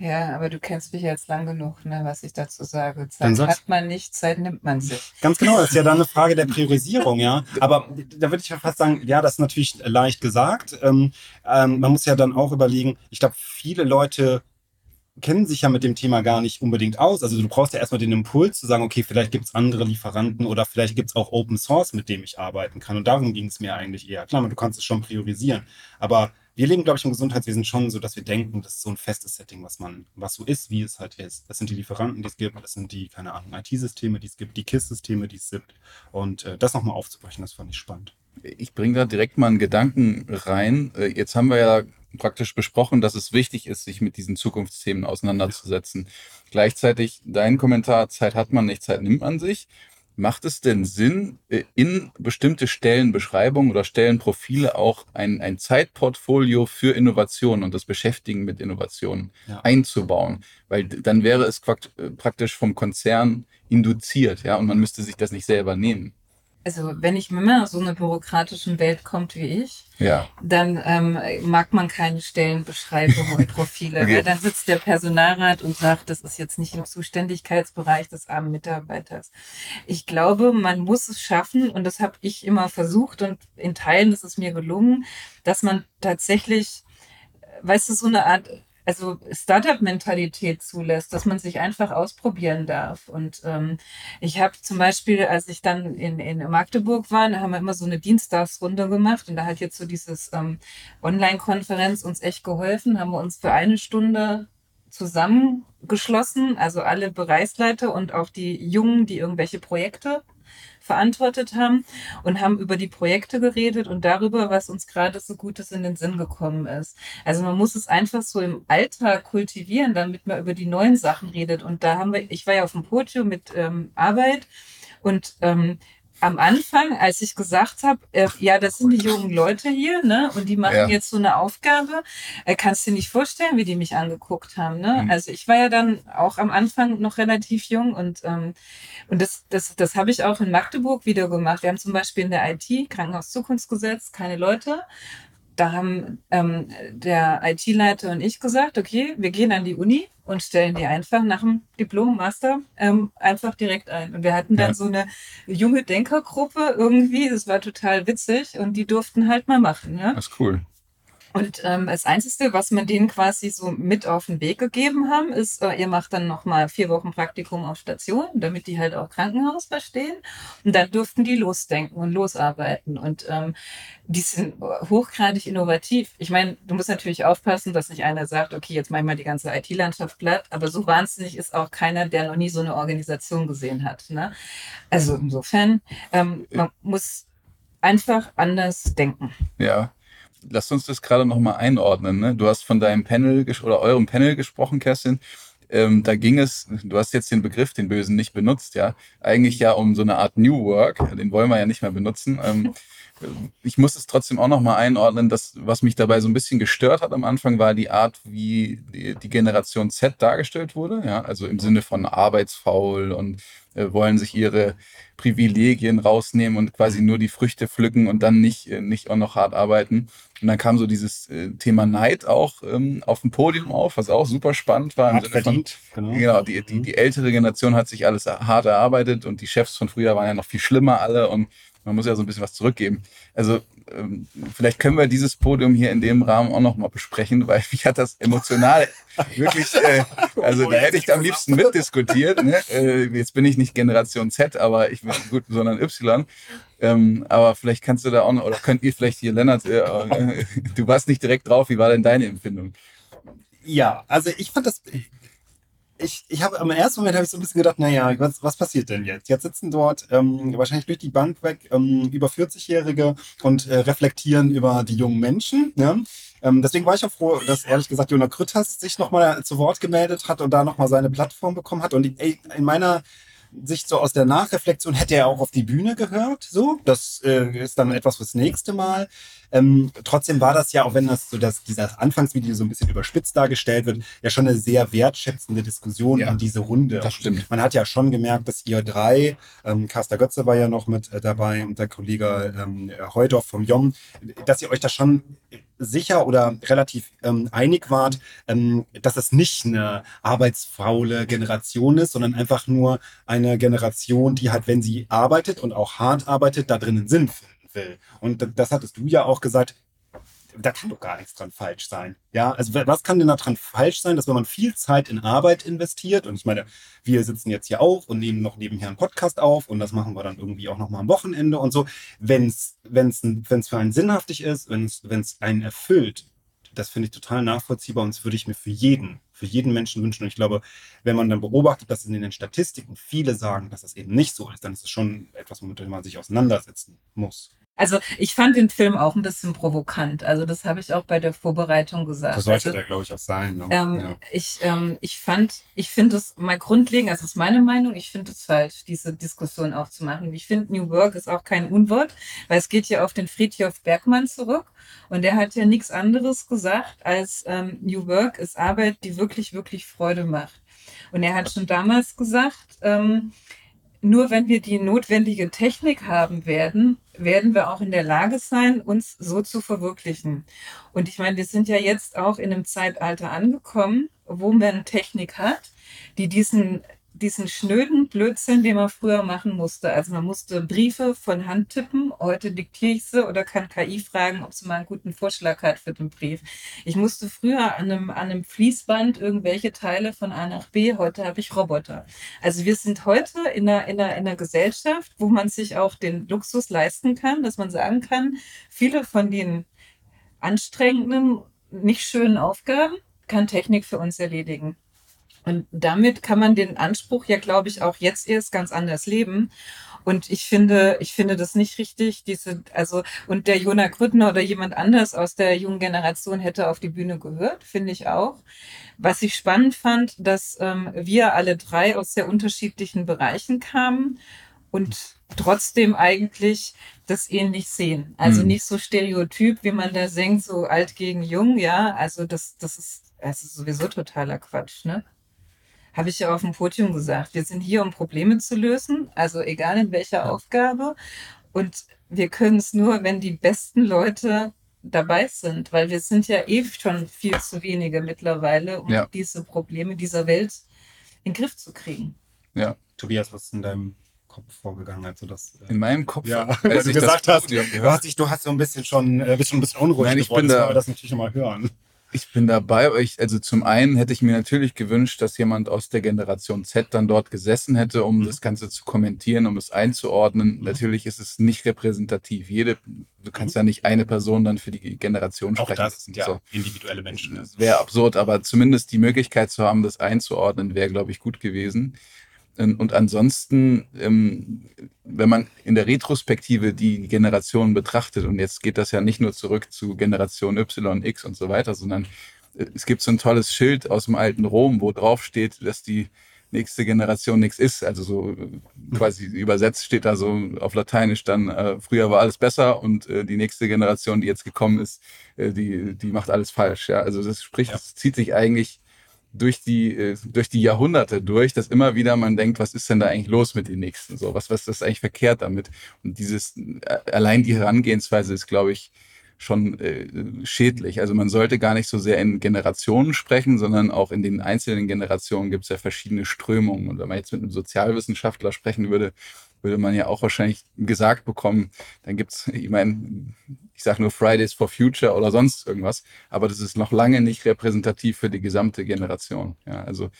Ja, aber du kennst mich jetzt lang genug, ne, was ich dazu sage. Zeit hat man nicht, Zeit nimmt man sich. Ganz genau, das ist ja dann eine Frage der Priorisierung, ja. Aber da würde ich ja fast sagen, ja, das ist natürlich leicht gesagt. Ähm, ähm, man muss ja dann auch überlegen, ich glaube, viele Leute kennen sich ja mit dem Thema gar nicht unbedingt aus. Also du brauchst ja erstmal den Impuls zu sagen, okay, vielleicht gibt es andere Lieferanten oder vielleicht gibt es auch Open Source, mit dem ich arbeiten kann. Und darum ging es mir eigentlich eher. Klar, du kannst es schon priorisieren. Aber wir leben, glaube ich, im Gesundheitswesen schon so, dass wir denken, das ist so ein festes Setting, was man, was so ist, wie es halt ist. Das sind die Lieferanten, die es gibt, das sind die, keine Ahnung, IT-Systeme, die es gibt, die KISS-Systeme, die es gibt. Und äh, das nochmal aufzubrechen, das fand ich spannend. Ich bringe da direkt mal einen Gedanken rein. Äh, jetzt haben wir ja praktisch besprochen, dass es wichtig ist, sich mit diesen Zukunftsthemen auseinanderzusetzen. Gleichzeitig dein Kommentar, Zeit hat man nicht, Zeit nimmt man sich. Macht es denn Sinn, äh, in bestimmte Stellenbeschreibungen oder Stellenprofile auch ein, ein Zeitportfolio für Innovation und das Beschäftigen mit Innovationen ja. einzubauen? Weil dann wäre es äh, praktisch vom Konzern induziert, ja, und man müsste sich das nicht selber nehmen also wenn ich immer aus so einer bürokratischen Welt kommt wie ich, ja. dann ähm, mag man keine Stellenbeschreibungen und Profile. okay. Weil dann sitzt der Personalrat und sagt, das ist jetzt nicht im Zuständigkeitsbereich des armen Mitarbeiters. Ich glaube, man muss es schaffen, und das habe ich immer versucht und in Teilen ist es mir gelungen, dass man tatsächlich, weißt du, so eine Art also Startup-Mentalität zulässt, dass man sich einfach ausprobieren darf. Und ähm, ich habe zum Beispiel, als ich dann in, in Magdeburg war, da haben wir immer so eine Dienstagsrunde gemacht und da hat jetzt so dieses ähm, Online-Konferenz uns echt geholfen, haben wir uns für eine Stunde zusammengeschlossen, also alle Bereichsleiter und auch die Jungen, die irgendwelche Projekte verantwortet haben und haben über die Projekte geredet und darüber, was uns gerade so Gutes in den Sinn gekommen ist. Also man muss es einfach so im Alltag kultivieren, damit man über die neuen Sachen redet. Und da haben wir, ich war ja auf dem Podium mit ähm, Arbeit und ähm, am Anfang, als ich gesagt habe, äh, ja, das sind die jungen Leute hier, ne, und die machen ja. jetzt so eine Aufgabe, äh, kannst du dir nicht vorstellen, wie die mich angeguckt haben, ne? Mhm. Also ich war ja dann auch am Anfang noch relativ jung und ähm, und das das das habe ich auch in Magdeburg wieder gemacht. Wir haben zum Beispiel in der IT Krankenhaus Zukunftsgesetz keine Leute da haben ähm, der IT-Leiter und ich gesagt, okay, wir gehen an die Uni und stellen die einfach nach dem Diplom, Master ähm, einfach direkt ein. Und wir hatten dann ja. so eine junge Denkergruppe irgendwie, das war total witzig und die durften halt mal machen. Ja? Das ist cool. Und ähm, das Einzige, was wir denen quasi so mit auf den Weg gegeben haben, ist, äh, ihr macht dann nochmal vier Wochen Praktikum auf Station, damit die halt auch Krankenhaus verstehen. Und dann durften die losdenken und losarbeiten. Und ähm, die sind hochgradig innovativ. Ich meine, du musst natürlich aufpassen, dass nicht einer sagt, okay, jetzt mach ich mal die ganze IT-Landschaft platt. Aber so wahnsinnig ist auch keiner, der noch nie so eine Organisation gesehen hat. Ne? Also insofern, ähm, man muss einfach anders denken. Ja lass uns das gerade nochmal einordnen. Ne? Du hast von deinem Panel oder eurem Panel gesprochen, Kerstin. Ähm, da ging es, du hast jetzt den Begriff, den Bösen, nicht benutzt, ja. Eigentlich ja um so eine Art New Work, den wollen wir ja nicht mehr benutzen. Ähm, ich muss es trotzdem auch nochmal einordnen, dass was mich dabei so ein bisschen gestört hat am Anfang, war die Art, wie die, die Generation Z dargestellt wurde. Ja, also im Sinne von arbeitsfaul und äh, wollen sich ihre Privilegien rausnehmen und quasi nur die Früchte pflücken und dann nicht, äh, nicht auch noch hart arbeiten. Und dann kam so dieses äh, Thema Neid auch ähm, auf dem Podium auf, was auch super spannend war. Hat verdient, von, genau. genau die, die, die ältere Generation hat sich alles hart erarbeitet und die Chefs von früher waren ja noch viel schlimmer alle und man muss ja so ein bisschen was zurückgeben. Also ähm, vielleicht können wir dieses Podium hier in dem Rahmen auch nochmal besprechen, weil mich hat das emotional wirklich, äh, also da hätte ich am liebsten mitdiskutiert. Ne? Äh, jetzt bin ich nicht Generation Z, aber ich bin gut, sondern Y. Ähm, aber vielleicht kannst du da auch noch, oder könnt ihr vielleicht hier, Lennart, äh, äh du warst nicht direkt drauf, wie war denn deine Empfindung? Ja, also ich fand das, ich, ich habe am ersten Moment habe ich so ein bisschen gedacht, naja, was, was passiert denn jetzt? Jetzt sitzen dort ähm, wahrscheinlich durch die Bank weg ähm, über 40-Jährige und äh, reflektieren über die jungen Menschen. Ne? Ähm, deswegen war ich auch froh, dass ehrlich gesagt Jonah Krütters sich nochmal zu Wort gemeldet hat und da nochmal seine Plattform bekommen hat. Und ey, in meiner Sicht so aus der Nachreflexion hätte er auch auf die Bühne gehört. So, das äh, ist dann etwas fürs nächste Mal. Ähm, trotzdem war das ja, auch wenn das so das, dieser Anfangsvideo so ein bisschen überspitzt dargestellt wird, ja schon eine sehr wertschätzende Diskussion ja, an diese Runde. Das stimmt. Man hat ja schon gemerkt, dass ihr drei, ähm, Carster Götze war ja noch mit äh, dabei und der Kollege ähm, Heudorf vom JOM, dass ihr euch da schon sicher oder relativ ähm, einig wart, ähm, dass es nicht eine arbeitsfaule Generation ist, sondern einfach nur eine Generation, die halt, wenn sie arbeitet und auch hart arbeitet, da drinnen Sinn finden will. Und das hattest du ja auch gesagt, da kann doch gar nichts dran falsch sein. Ja, also was kann denn da dran falsch sein, dass wenn man viel Zeit in Arbeit investiert und ich meine, wir sitzen jetzt hier auch und nehmen noch nebenher einen Podcast auf und das machen wir dann irgendwie auch noch mal am Wochenende und so, wenn es für einen sinnhaftig ist, wenn es einen erfüllt, das finde ich total nachvollziehbar und das würde ich mir für jeden, für jeden Menschen wünschen. Und ich glaube, wenn man dann beobachtet, dass in den Statistiken viele sagen, dass das eben nicht so ist, dann ist es schon etwas, womit man sich auseinandersetzen muss. Also ich fand den Film auch ein bisschen provokant. Also das habe ich auch bei der Vorbereitung gesagt. Das sollte also, der, glaube ich, auch sein. Ne? Ähm, ja. Ich, ähm, ich fand, ich finde es mal grundlegend, also das ist meine Meinung, ich finde es falsch, diese Diskussion aufzumachen. Ich finde, New Work ist auch kein Unwort, weil es geht ja auf den Friedhof Bergmann zurück und der hat ja nichts anderes gesagt als ähm, New Work ist Arbeit, die wirklich, wirklich Freude macht. Und er hat schon damals gesagt, ähm, nur wenn wir die notwendige Technik haben werden, werden wir auch in der Lage sein, uns so zu verwirklichen. Und ich meine, wir sind ja jetzt auch in einem Zeitalter angekommen, wo man Technik hat, die diesen diesen schnöden Blödsinn, den man früher machen musste. Also man musste Briefe von Hand tippen. Heute diktiere ich sie oder kann KI fragen, ob sie mal einen guten Vorschlag hat für den Brief. Ich musste früher an einem, an einem Fließband irgendwelche Teile von A nach B. Heute habe ich Roboter. Also wir sind heute in einer, in einer, in einer Gesellschaft, wo man sich auch den Luxus leisten kann, dass man sagen kann, viele von den anstrengenden, nicht schönen Aufgaben kann Technik für uns erledigen. Und damit kann man den Anspruch ja, glaube ich, auch jetzt erst ganz anders leben. Und ich finde, ich finde das nicht richtig, diese, also, und der Jonah Grüttner oder jemand anders aus der jungen Generation hätte auf die Bühne gehört, finde ich auch. Was ich spannend fand, dass ähm, wir alle drei aus sehr unterschiedlichen Bereichen kamen und trotzdem eigentlich das ähnlich sehen. Also mhm. nicht so stereotyp, wie man da singt, so alt gegen jung, ja. Also das, das ist, das ist sowieso totaler Quatsch, ne? Habe ich ja auf dem Podium gesagt. Wir sind hier, um Probleme zu lösen, also egal in welcher ja. Aufgabe. Und wir können es nur, wenn die besten Leute dabei sind, weil wir sind ja eh schon viel zu wenige mittlerweile, um ja. diese Probleme dieser Welt in den Griff zu kriegen. Ja. Tobias, was ist in deinem Kopf vorgegangen, als du das. Äh, in meinem Kopf, ja, als du gesagt hast, du hast, dich, du hast so ein bisschen schon, äh, bist schon ein bisschen unruhig Nein, ich geworden, bin da, das natürlich nochmal hören. Ich bin dabei. Ich, also zum einen hätte ich mir natürlich gewünscht, dass jemand aus der Generation Z dann dort gesessen hätte, um mhm. das Ganze zu kommentieren, um es einzuordnen. Mhm. Natürlich ist es nicht repräsentativ. Jede, du kannst mhm. ja nicht eine Person dann für die Generation Auch sprechen. Das sind ja so. individuelle Menschen. Das wäre absurd, aber zumindest die Möglichkeit zu haben, das einzuordnen, wäre, glaube ich, gut gewesen. Ähm, und ansonsten, ähm, wenn man in der Retrospektive die Generationen betrachtet, und jetzt geht das ja nicht nur zurück zu Generation Y, X und so weiter, sondern äh, es gibt so ein tolles Schild aus dem alten Rom, wo drauf steht, dass die nächste Generation nichts ist. Also so äh, quasi übersetzt steht da so auf Lateinisch dann, äh, früher war alles besser und äh, die nächste Generation, die jetzt gekommen ist, äh, die, die macht alles falsch. Ja, also das spricht, es zieht sich eigentlich durch die, äh, durch die Jahrhunderte durch, dass immer wieder man denkt, was ist denn da eigentlich los mit den Nächsten? So, was, was ist eigentlich verkehrt damit? Und dieses, äh, allein die Herangehensweise ist, glaube ich, schon äh, schädlich. Also man sollte gar nicht so sehr in Generationen sprechen, sondern auch in den einzelnen Generationen gibt es ja verschiedene Strömungen. Und wenn man jetzt mit einem Sozialwissenschaftler sprechen würde, würde man ja auch wahrscheinlich gesagt bekommen, dann gibt's, ich meine, ich sage nur Fridays for Future oder sonst irgendwas, aber das ist noch lange nicht repräsentativ für die gesamte Generation. Ja, also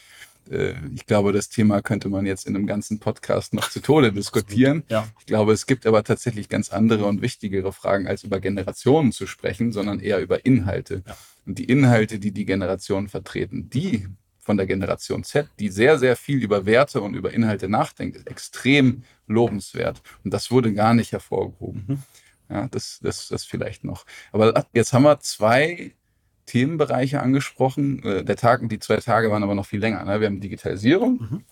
äh, ich glaube, das Thema könnte man jetzt in einem ganzen Podcast noch zu Tode diskutieren. Ja. Ich glaube, es gibt aber tatsächlich ganz andere und wichtigere Fragen, als über Generationen zu sprechen, sondern eher über Inhalte. Ja. Und die Inhalte, die die Generationen vertreten, die von der Generation Z, die sehr, sehr viel über Werte und über Inhalte nachdenkt, ist extrem lobenswert. Und das wurde gar nicht hervorgehoben. Mhm. Ja, das, das, das vielleicht noch. Aber jetzt haben wir zwei Themenbereiche angesprochen. Äh, der Tag und die zwei Tage waren aber noch viel länger. Ne? Wir haben Digitalisierung. Mhm.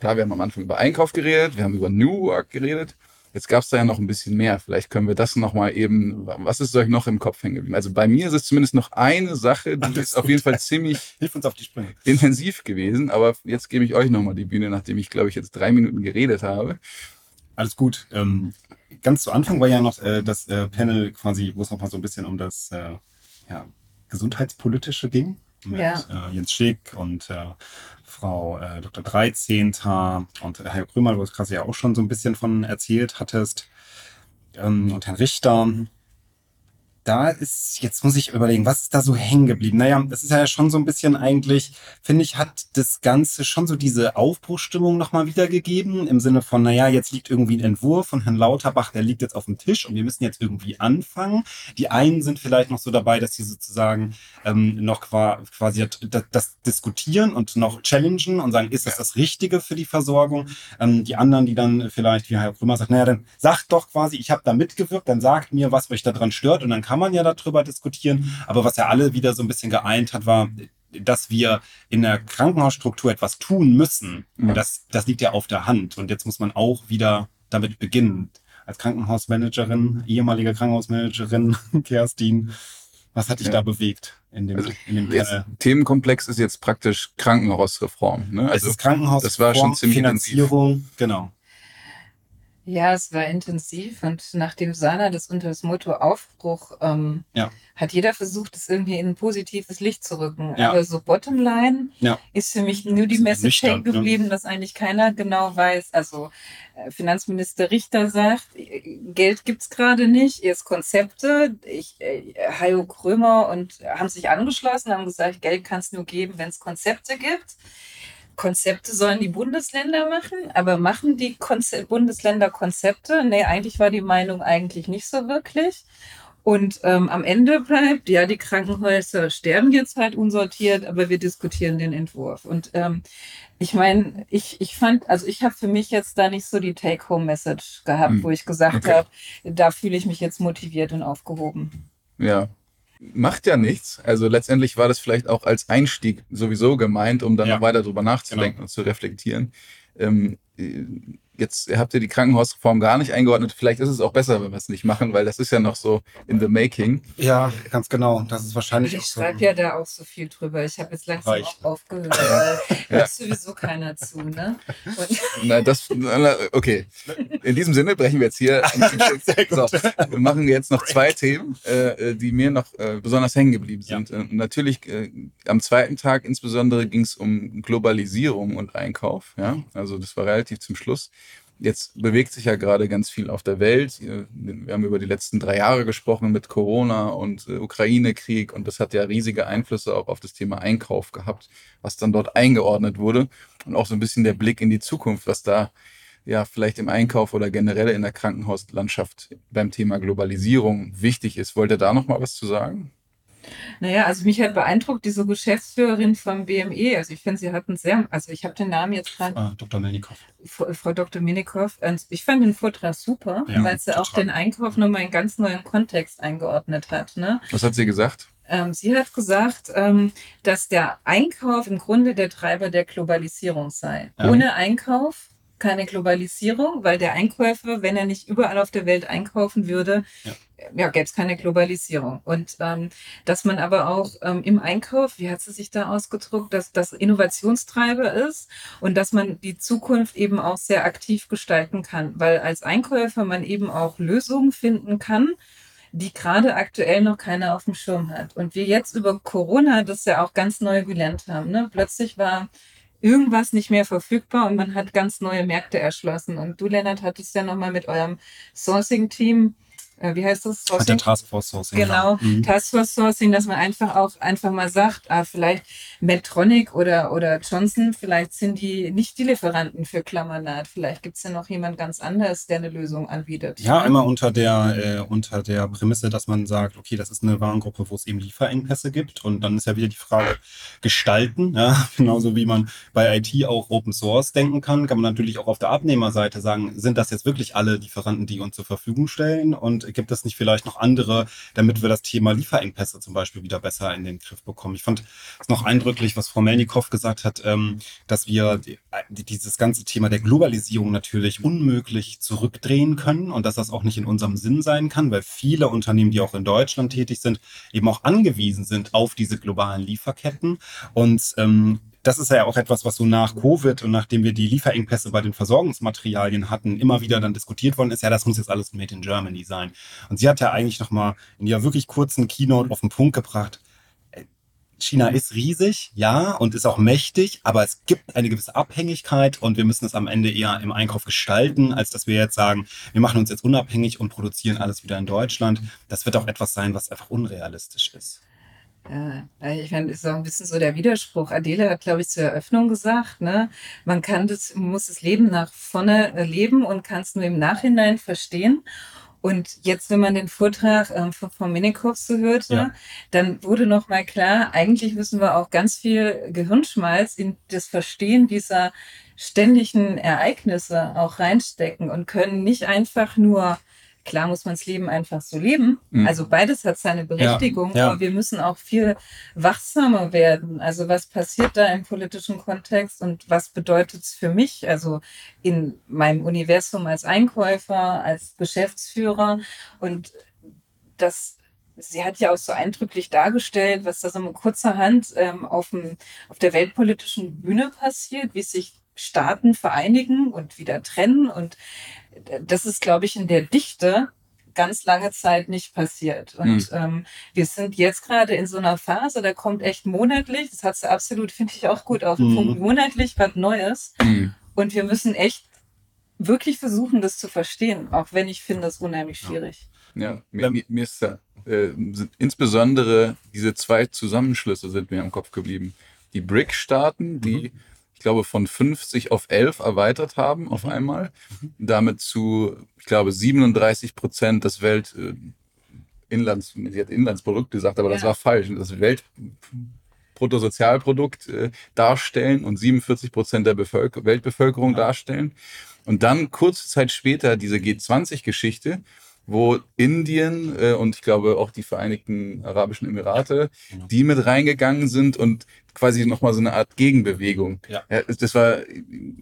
Klar, wir haben am Anfang über Einkauf geredet, wir haben über New Work geredet. Jetzt gab es da ja noch ein bisschen mehr. Vielleicht können wir das nochmal eben, was ist euch noch im Kopf hängen geblieben? Also bei mir ist es zumindest noch eine Sache, die ist, ist auf jeden Fall ziemlich intensiv gewesen. Aber jetzt gebe ich euch nochmal die Bühne, nachdem ich, glaube ich, jetzt drei Minuten geredet habe. Alles gut. Ähm, ganz zu Anfang war ja noch äh, das äh, Panel quasi, wo es nochmal so ein bisschen um das äh, ja, gesundheitspolitische ging. Mit ja. äh, Jens Schick und äh, Frau äh, Dr. Dreizehnter und Herr Krömer, wo du gerade ja auch schon so ein bisschen von erzählt hattest. Ähm, und Herrn Richter da ist, jetzt muss ich überlegen, was ist da so hängen geblieben? Naja, das ist ja schon so ein bisschen eigentlich, finde ich, hat das Ganze schon so diese Aufbruchstimmung nochmal wiedergegeben, im Sinne von, naja, jetzt liegt irgendwie ein Entwurf von Herrn Lauterbach, der liegt jetzt auf dem Tisch und wir müssen jetzt irgendwie anfangen. Die einen sind vielleicht noch so dabei, dass sie sozusagen ähm, noch quasi das, das, diskutieren und noch challengen und sagen, ist das das Richtige für die Versorgung? Ähm, die anderen, die dann vielleicht, wie Herr Krümmer sagt, naja, dann sagt doch quasi, ich habe da mitgewirkt, dann sagt mir, was euch daran stört und dann kann kann man ja darüber diskutieren. Aber was ja alle wieder so ein bisschen geeint hat, war, dass wir in der Krankenhausstruktur etwas tun müssen. Mhm. Das, das liegt ja auf der Hand. Und jetzt muss man auch wieder damit beginnen. Als Krankenhausmanagerin, ehemalige Krankenhausmanagerin, Kerstin, was hat dich ja. da bewegt in dem, also in dem jetzt, Themenkomplex ist jetzt praktisch Krankenhausreform. Ne? Also es ist Krankenhausreform, das war schon ziemlich Finanzierung, intensiv. genau. Ja, es war intensiv und nachdem Sana das unter das Motto Aufbruch ähm, ja. hat jeder versucht, es irgendwie in ein positives Licht zu rücken. Ja. Aber so Bottomline ja. ist für mich nur die Message hängen geblieben, dass eigentlich keiner genau weiß. Also äh, Finanzminister Richter sagt, Geld gibt's gerade nicht, erst Konzepte. Ich, äh, Hajo Krömer und haben sich angeschlossen, haben gesagt, Geld kann es nur geben, wenn es Konzepte gibt. Konzepte sollen die Bundesländer machen, aber machen die Konze Bundesländer Konzepte? Nee, eigentlich war die Meinung eigentlich nicht so wirklich. Und ähm, am Ende bleibt, ja, die Krankenhäuser sterben jetzt halt unsortiert, aber wir diskutieren den Entwurf. Und ähm, ich meine, ich, ich fand, also ich habe für mich jetzt da nicht so die Take-Home-Message gehabt, hm. wo ich gesagt okay. habe, da fühle ich mich jetzt motiviert und aufgehoben. Ja, macht ja nichts. Also letztendlich war das vielleicht auch als Einstieg sowieso gemeint, um dann ja. noch weiter drüber nachzudenken genau. und zu reflektieren. Ähm, äh, Jetzt habt ihr die Krankenhausreform gar nicht eingeordnet. Vielleicht ist es auch besser, wenn wir es nicht machen, weil das ist ja noch so in the making. Ja, ganz genau. Das ist wahrscheinlich. Ich schreibe so ja da auch so viel drüber. Ich habe jetzt langsam Reicht. auch aufgehört, weil ja. hört sowieso keiner zu, ne? Und na, das, na, okay. In diesem Sinne brechen wir jetzt hier. so, wir machen jetzt noch zwei Themen, äh, die mir noch äh, besonders hängen geblieben sind. Ja. natürlich äh, am zweiten Tag insbesondere ging es um Globalisierung und Einkauf. Ja, also das war relativ zum Schluss. Jetzt bewegt sich ja gerade ganz viel auf der Welt. Wir haben über die letzten drei Jahre gesprochen mit Corona und äh, Ukraine-Krieg und das hat ja riesige Einflüsse auch auf das Thema Einkauf gehabt, was dann dort eingeordnet wurde und auch so ein bisschen der Blick in die Zukunft, was da ja vielleicht im Einkauf oder generell in der Krankenhauslandschaft beim Thema Globalisierung wichtig ist. Wollt ihr da noch mal was zu sagen? Naja, also mich hat beeindruckt diese Geschäftsführerin vom BME. Also ich finde, sie hatten sehr, also ich habe den Namen jetzt gerade. Ah, Dr. Melnikow. Frau Dr. Melnikow. Ich fand den Vortrag super, ja, weil sie auch den Einkauf nochmal in ganz neuen Kontext eingeordnet hat. Ne? Was hat sie gesagt? Ähm, sie hat gesagt, ähm, dass der Einkauf im Grunde der Treiber der Globalisierung sei. Ja. Ohne Einkauf keine Globalisierung, weil der Einkäufer, wenn er nicht überall auf der Welt einkaufen würde, ja, ja gäbe es keine Globalisierung. Und ähm, dass man aber auch ähm, im Einkauf, wie hat sie sich da ausgedruckt, dass das Innovationstreiber ist und dass man die Zukunft eben auch sehr aktiv gestalten kann, weil als Einkäufer man eben auch Lösungen finden kann, die gerade aktuell noch keiner auf dem Schirm hat. Und wir jetzt über Corona das ja auch ganz neu gelernt haben. Ne? Plötzlich war irgendwas nicht mehr verfügbar und man hat ganz neue Märkte erschlossen. Und du, Lennart, hattest ja nochmal mit eurem Sourcing-Team äh, wie heißt das? Sourcing? Der Taskforce Sourcing. Genau, mhm. Taskforce Sourcing, dass man einfach auch einfach mal sagt, ah, vielleicht Medtronic oder, oder Johnson, vielleicht sind die nicht die Lieferanten für Klammernaht. Vielleicht gibt es ja noch jemand ganz anderes, der eine Lösung anbietet. Ja, ja? immer unter der, äh, unter der Prämisse, dass man sagt, okay, das ist eine Warengruppe, wo es eben Lieferengpässe gibt. Und dann ist ja wieder die Frage, gestalten, ja, genauso wie man bei IT auch Open Source denken kann, kann man natürlich auch auf der Abnehmerseite sagen, sind das jetzt wirklich alle Lieferanten, die uns zur Verfügung stellen? Und gibt es nicht vielleicht noch andere, damit wir das Thema Lieferengpässe zum Beispiel wieder besser in den Griff bekommen? Ich fand es noch eindrücklich, was Frau Melnikow gesagt hat, ähm, dass wir die, dieses ganze Thema der Globalisierung natürlich unmöglich zurückdrehen können und dass das auch nicht in unserem Sinn sein kann, weil viele Unternehmen, die auch in Deutschland tätig sind, eben auch angewiesen sind auf diese globalen Lieferketten. Und ähm, das ist ja auch etwas, was so nach Covid und nachdem wir die Lieferengpässe bei den Versorgungsmaterialien hatten, immer wieder dann diskutiert worden ist, ja, das muss jetzt alles made in Germany sein. Und sie hat ja eigentlich nochmal in ihrer wirklich kurzen Keynote auf den Punkt gebracht, äh, China ist riesig, ja, und ist auch mächtig, aber es gibt eine gewisse Abhängigkeit und wir müssen es am Ende eher im Einkauf gestalten, als dass wir jetzt sagen, wir machen uns jetzt unabhängig und produzieren alles wieder in Deutschland. Das wird auch etwas sein, was einfach unrealistisch ist. Ja, ich meine, das ist auch ein bisschen so der Widerspruch. Adele hat, glaube ich, zur Eröffnung gesagt, ne, man kann das, muss das Leben nach vorne äh, leben und kann es nur im Nachhinein verstehen. Und jetzt, wenn man den Vortrag äh, von, von Minikow so hörte, ja. dann wurde noch mal klar, eigentlich müssen wir auch ganz viel Gehirnschmalz in das Verstehen dieser ständigen Ereignisse auch reinstecken und können nicht einfach nur Klar muss man das Leben einfach so leben. Mhm. Also beides hat seine Berechtigung, ja, ja. aber wir müssen auch viel wachsamer werden. Also was passiert da im politischen Kontext und was bedeutet es für mich? Also in meinem Universum als Einkäufer, als Geschäftsführer und das sie hat ja auch so eindrücklich dargestellt, was da so mit kurzer Hand ähm, auf, dem, auf der weltpolitischen Bühne passiert, wie sich Staaten vereinigen und wieder trennen und das ist, glaube ich, in der Dichte ganz lange Zeit nicht passiert. Und mhm. ähm, wir sind jetzt gerade in so einer Phase, da kommt echt monatlich, das hat sie absolut, finde ich auch gut auf den mhm. Punkt, monatlich was Neues. Mhm. Und wir müssen echt wirklich versuchen, das zu verstehen, auch wenn ich finde das unheimlich schwierig. Ja, mir, mir, mir ist da, äh, insbesondere diese zwei Zusammenschlüsse sind mir im Kopf geblieben. Die BRIC-Staaten, die mhm glaube, von 50 auf 11 erweitert haben auf mhm. einmal. Mhm. Damit zu, ich glaube, 37 Prozent des Welt äh, Inlands, sie hat Inlandsprodukt gesagt, aber ja. das war falsch. Das Weltbruttosozialprodukt äh, darstellen und 47 Prozent der Bevölker Weltbevölkerung ja. darstellen. Und dann kurze Zeit später diese G20-Geschichte, wo Indien äh, und ich glaube auch die Vereinigten Arabischen Emirate, genau. die mit reingegangen sind und quasi nochmal so eine Art Gegenbewegung. Ja. ja. das war,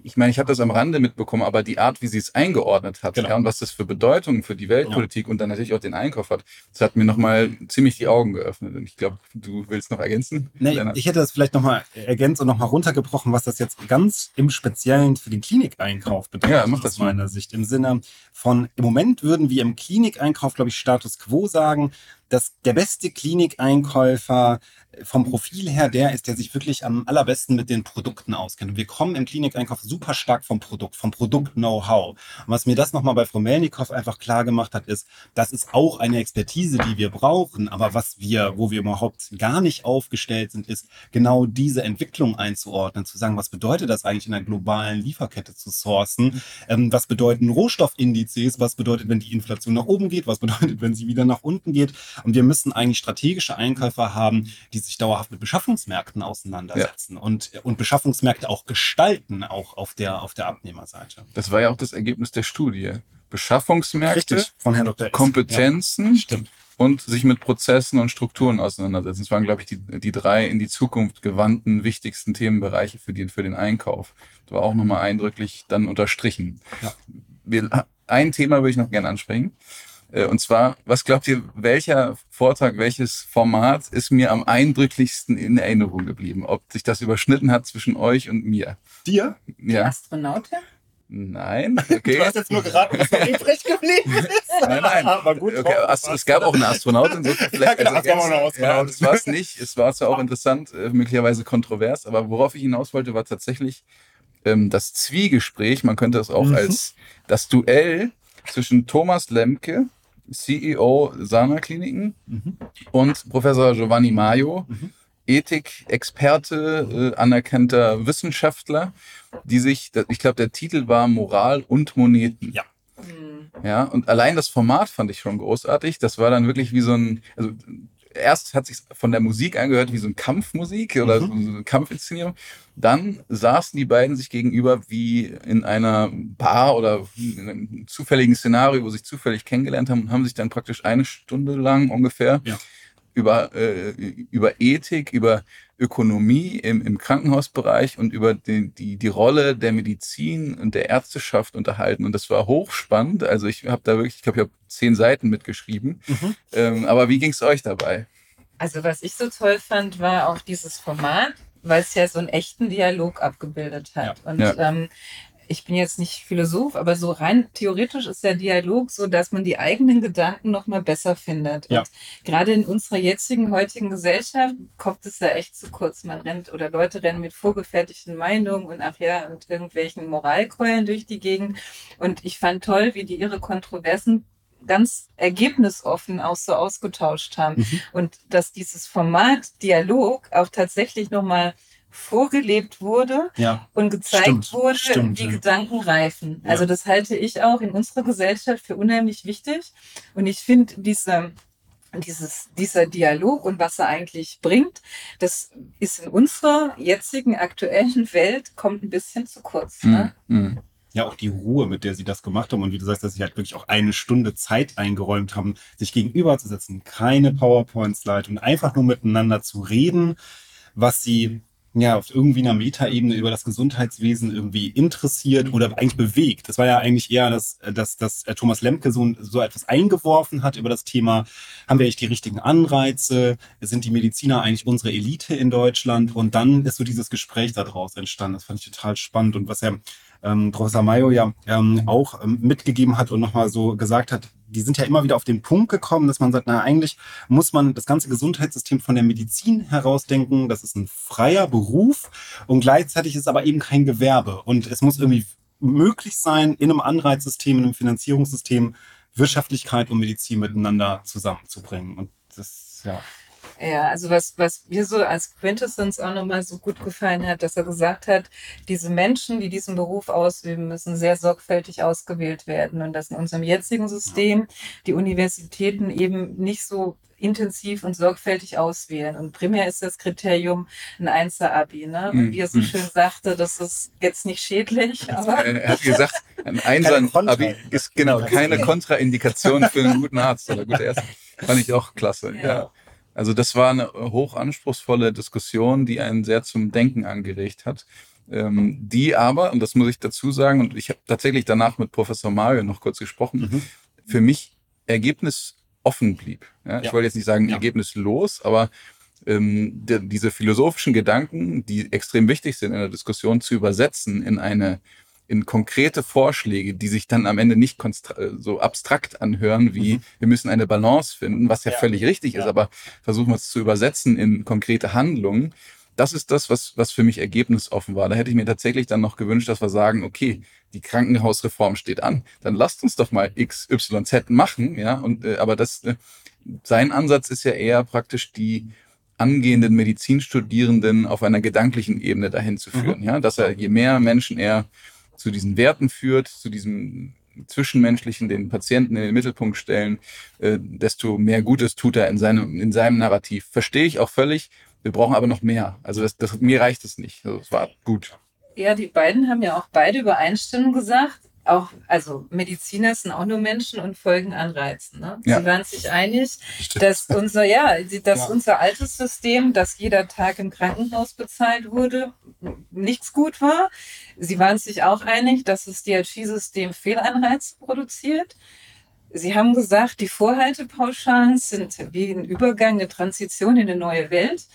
ich meine, ich habe das am Rande mitbekommen, aber die Art, wie sie es eingeordnet hat genau. ja, und was das für Bedeutung für die Weltpolitik ja. und dann natürlich auch den Einkauf hat, das hat mir nochmal ziemlich die Augen geöffnet. Und ich glaube, du willst noch ergänzen? Nee, ich hätte das vielleicht nochmal ergänzt und nochmal runtergebrochen, was das jetzt ganz im Speziellen für den Klinikeinkauf bedeutet, ja, macht das aus meiner Sicht. Im Sinne von, im Moment würden wir im Klinikeinkauf, glaube ich, Status Quo sagen, dass der beste Klinikeinkäufer vom Profil her der ist, der sich wirklich am allerbesten mit den Produkten auskennt. Und wir kommen im Klinikeinkauf super stark vom Produkt, vom Produkt-Know-how. Und was mir das nochmal bei Frau Melnikow einfach klar gemacht hat, ist, das ist auch eine Expertise, die wir brauchen. Aber was wir, wo wir überhaupt gar nicht aufgestellt sind, ist genau diese Entwicklung einzuordnen, zu sagen, was bedeutet das eigentlich in einer globalen Lieferkette zu sourcen? Ähm, was bedeuten Rohstoffindizes? Was bedeutet, wenn die Inflation nach oben geht? Was bedeutet, wenn sie wieder nach unten geht? Und wir müssen eigentlich strategische Einkäufer haben, die sich dauerhaft mit Beschaffungsmärkten auseinandersetzen ja. und, und Beschaffungsmärkte auch gestalten, auch auf der, auf der Abnehmerseite. Das war ja auch das Ergebnis der Studie. Beschaffungsmärkte, Richtig, von Herrn Dr. Kompetenzen, ja. und sich mit Prozessen und Strukturen auseinandersetzen. Das waren, glaube ich, die, die drei in die Zukunft gewandten wichtigsten Themenbereiche für, die, für den Einkauf. Das war auch nochmal eindrücklich dann unterstrichen. Ja. Wir, ein Thema würde ich noch gerne ansprechen. Äh, und zwar, was glaubt ihr, welcher Vortrag, welches Format ist mir am eindrücklichsten in Erinnerung geblieben? Ob sich das überschnitten hat zwischen euch und mir? Dir? Ja. Die Astronautin? Nein. Okay. Du hast jetzt nur geraten, was noch übrig geblieben ist. Nein, nein. War gut okay. es gab auch eine Astronautin. So vielleicht ja, genau, also, eine Astronautin. Ja, das war es nicht. Es war zwar auch interessant, äh, möglicherweise kontrovers, aber worauf ich hinaus wollte, war tatsächlich ähm, das Zwiegespräch. Man könnte es auch mhm. als das Duell zwischen Thomas Lemke, CEO Sana Kliniken, mhm. und Professor Giovanni Maio, mhm. Ethik-Experte, äh, anerkannter Wissenschaftler, die sich, ich glaube, der Titel war Moral und Moneten. Ja. Ja, und allein das Format fand ich schon großartig. Das war dann wirklich wie so ein, also erst hat sich von der Musik angehört wie so ein Kampfmusik oder mhm. so eine Kampfinszenierung. Dann saßen die beiden sich gegenüber wie in einer Bar oder in einem zufälligen Szenario, wo sie sich zufällig kennengelernt haben und haben sich dann praktisch eine Stunde lang ungefähr ja über, äh, über Ethik, über Ökonomie im, im Krankenhausbereich und über die, die, die Rolle der Medizin und der Ärzteschaft unterhalten. Und das war hochspannend. Also ich habe da wirklich, ich glaube, ich habe zehn Seiten mitgeschrieben. Mhm. Ähm, aber wie ging es euch dabei? Also was ich so toll fand, war auch dieses Format, weil es ja so einen echten Dialog abgebildet hat. Ja. Und ja. Ähm, ich bin jetzt nicht Philosoph, aber so rein theoretisch ist der Dialog so, dass man die eigenen Gedanken noch mal besser findet. Ja. Und gerade in unserer jetzigen, heutigen Gesellschaft kommt es ja echt zu kurz. Man rennt oder Leute rennen mit vorgefertigten Meinungen und ach ja, und irgendwelchen Moralkeulen durch die Gegend. Und ich fand toll, wie die ihre Kontroversen ganz ergebnisoffen auch so ausgetauscht haben. Mhm. Und dass dieses Format Dialog auch tatsächlich nochmal vorgelebt wurde ja, und gezeigt stimmt, wurde, stimmt, wie ja. Gedanken reifen. Also das halte ich auch in unserer Gesellschaft für unheimlich wichtig. Und ich finde diese dieses, dieser Dialog und was er eigentlich bringt, das ist in unserer jetzigen aktuellen Welt kommt ein bisschen zu kurz. Ne? Mhm. Ja, auch die Ruhe, mit der sie das gemacht haben und wie du sagst, dass sie halt wirklich auch eine Stunde Zeit eingeräumt haben, sich gegenüberzusetzen, keine PowerPoint-Slide und einfach nur miteinander zu reden, was sie ja, auf irgendwie einer Metaebene über das Gesundheitswesen irgendwie interessiert oder eigentlich bewegt. Das war ja eigentlich eher, dass, dass, dass Thomas Lemke so, so etwas eingeworfen hat über das Thema, haben wir eigentlich die richtigen Anreize, sind die Mediziner eigentlich unsere Elite in Deutschland? Und dann ist so dieses Gespräch daraus entstanden. Das fand ich total spannend. Und was er ähm, Professor Mayo ja ähm, auch ähm, mitgegeben hat und nochmal so gesagt hat, die sind ja immer wieder auf den Punkt gekommen, dass man sagt, na eigentlich muss man das ganze Gesundheitssystem von der Medizin herausdenken. Das ist ein freier Beruf und gleichzeitig ist aber eben kein Gewerbe. Und es muss irgendwie möglich sein, in einem Anreizsystem, in einem Finanzierungssystem Wirtschaftlichkeit und Medizin miteinander zusammenzubringen. Und das, ja. Ja, also was, was mir so als Quintessenz auch nochmal so gut gefallen hat, dass er gesagt hat, diese Menschen, die diesen Beruf ausüben, müssen sehr sorgfältig ausgewählt werden und dass in unserem jetzigen System die Universitäten eben nicht so intensiv und sorgfältig auswählen. Und primär ist das Kriterium ein Einser-Abi. Ne? Und wie er so mhm. schön sagte, das ist jetzt nicht schädlich. Aber er hat gesagt, ein Einser-Abi ist genau keine Kontraindikation für einen guten Arzt oder gute Ärzte. Fand ich auch klasse. ja. ja. Also das war eine hoch anspruchsvolle Diskussion, die einen sehr zum Denken angeregt hat. Ähm, die aber, und das muss ich dazu sagen, und ich habe tatsächlich danach mit Professor Mario noch kurz gesprochen, mhm. für mich ergebnisoffen blieb. Ja, ja. Ich wollte jetzt nicht sagen ja. ergebnislos, aber ähm, die, diese philosophischen Gedanken, die extrem wichtig sind in der Diskussion, zu übersetzen in eine in konkrete Vorschläge, die sich dann am Ende nicht äh, so abstrakt anhören, wie mhm. wir müssen eine Balance finden, was ja, ja. völlig richtig ja. ist, aber versuchen wir es zu übersetzen in konkrete Handlungen. Das ist das, was, was für mich ergebnisoffen war. Da hätte ich mir tatsächlich dann noch gewünscht, dass wir sagen, okay, die Krankenhausreform steht an, dann lasst uns doch mal X, Y, Z machen, ja. Und äh, aber das, äh, sein Ansatz ist ja eher praktisch die angehenden Medizinstudierenden auf einer gedanklichen Ebene dahin zu führen, mhm. ja, dass er je mehr Menschen er zu diesen Werten führt, zu diesem Zwischenmenschlichen, den Patienten in den Mittelpunkt stellen, äh, desto mehr Gutes tut er in seinem, in seinem Narrativ. Verstehe ich auch völlig. Wir brauchen aber noch mehr. Also das, das, mir reicht es nicht. Also es war gut. Ja, die beiden haben ja auch beide Übereinstimmung gesagt, auch, also Mediziner sind auch nur Menschen und folgen Anreizen. Ne? Ja. Sie waren sich einig, dass unser, ja, dass ja. unser altes System, dass jeder Tag im Krankenhaus bezahlt wurde, nichts gut war. Sie waren sich auch einig, dass das DRG-System Fehlanreize produziert. Sie haben gesagt, die Vorhaltepauschalen sind wie ein Übergang, eine Transition in eine neue Welt.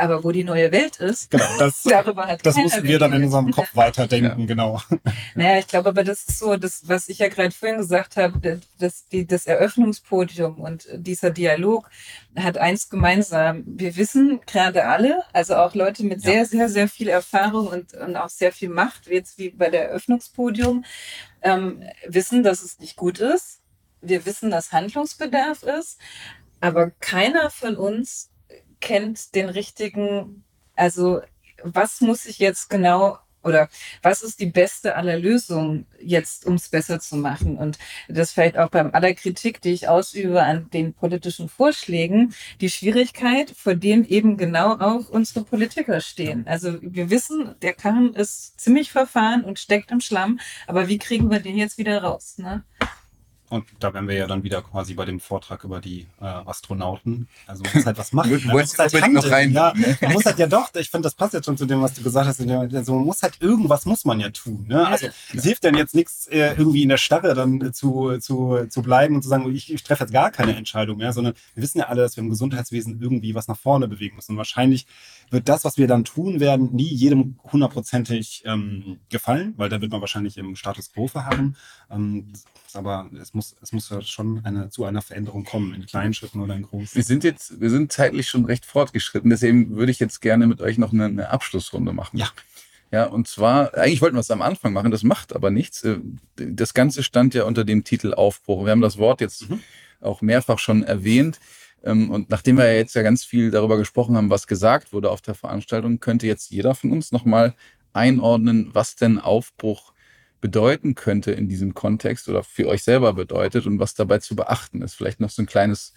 Aber wo die neue Welt ist, genau, das, darüber hat Das mussten wir dann in unserem Kopf weiterdenken, ja. genau. Naja, ich glaube aber, das ist so, das, was ich ja gerade vorhin gesagt habe, das, die, das Eröffnungspodium und dieser Dialog hat eins gemeinsam. Wir wissen gerade alle, also auch Leute mit ja. sehr, sehr, sehr viel Erfahrung und, und auch sehr viel Macht, jetzt wie bei der Eröffnungspodium, ähm, wissen, dass es nicht gut ist. Wir wissen, dass Handlungsbedarf ist. Aber keiner von uns kennt den richtigen, also was muss ich jetzt genau oder was ist die beste aller Lösungen jetzt, um es besser zu machen? Und das vielleicht auch beim aller Kritik, die ich ausübe an den politischen Vorschlägen, die Schwierigkeit, vor dem eben genau auch unsere Politiker stehen. Also wir wissen, der Kahn ist ziemlich verfahren und steckt im Schlamm, aber wie kriegen wir den jetzt wieder raus? Ne? Und da wären wir ja dann wieder quasi bei dem Vortrag über die äh, Astronauten. Also man muss halt was machen. man muss halt handeln. Noch rein. Ja, man muss halt ja doch, ich finde, das passt jetzt schon zu dem, was du gesagt hast. Also man muss halt irgendwas muss man ja tun. Ne? Also es hilft dann jetzt nichts, äh, irgendwie in der Starre dann zu, zu, zu bleiben und zu sagen, ich, ich treffe jetzt gar keine Entscheidung mehr, sondern wir wissen ja alle, dass wir im Gesundheitswesen irgendwie was nach vorne bewegen müssen. Und wahrscheinlich wird das, was wir dann tun werden, nie jedem hundertprozentig ähm, gefallen, weil da wird man wahrscheinlich im Status quo verharren. Ähm, aber es muss, es muss ja schon eine, zu einer Veränderung kommen, in kleinen Schritten oder in großen. Wir sind jetzt, wir sind zeitlich schon recht fortgeschritten, deswegen würde ich jetzt gerne mit euch noch eine, eine Abschlussrunde machen. Ja. Ja, und zwar, eigentlich wollten wir es am Anfang machen, das macht aber nichts. Äh, das Ganze stand ja unter dem Titel Aufbruch. Wir haben das Wort jetzt mhm. auch mehrfach schon erwähnt. Ähm, und nachdem wir ja jetzt ja ganz viel darüber gesprochen haben, was gesagt wurde auf der Veranstaltung, könnte jetzt jeder von uns nochmal einordnen, was denn Aufbruch bedeuten könnte in diesem Kontext oder für euch selber bedeutet und was dabei zu beachten ist. Vielleicht noch so ein kleines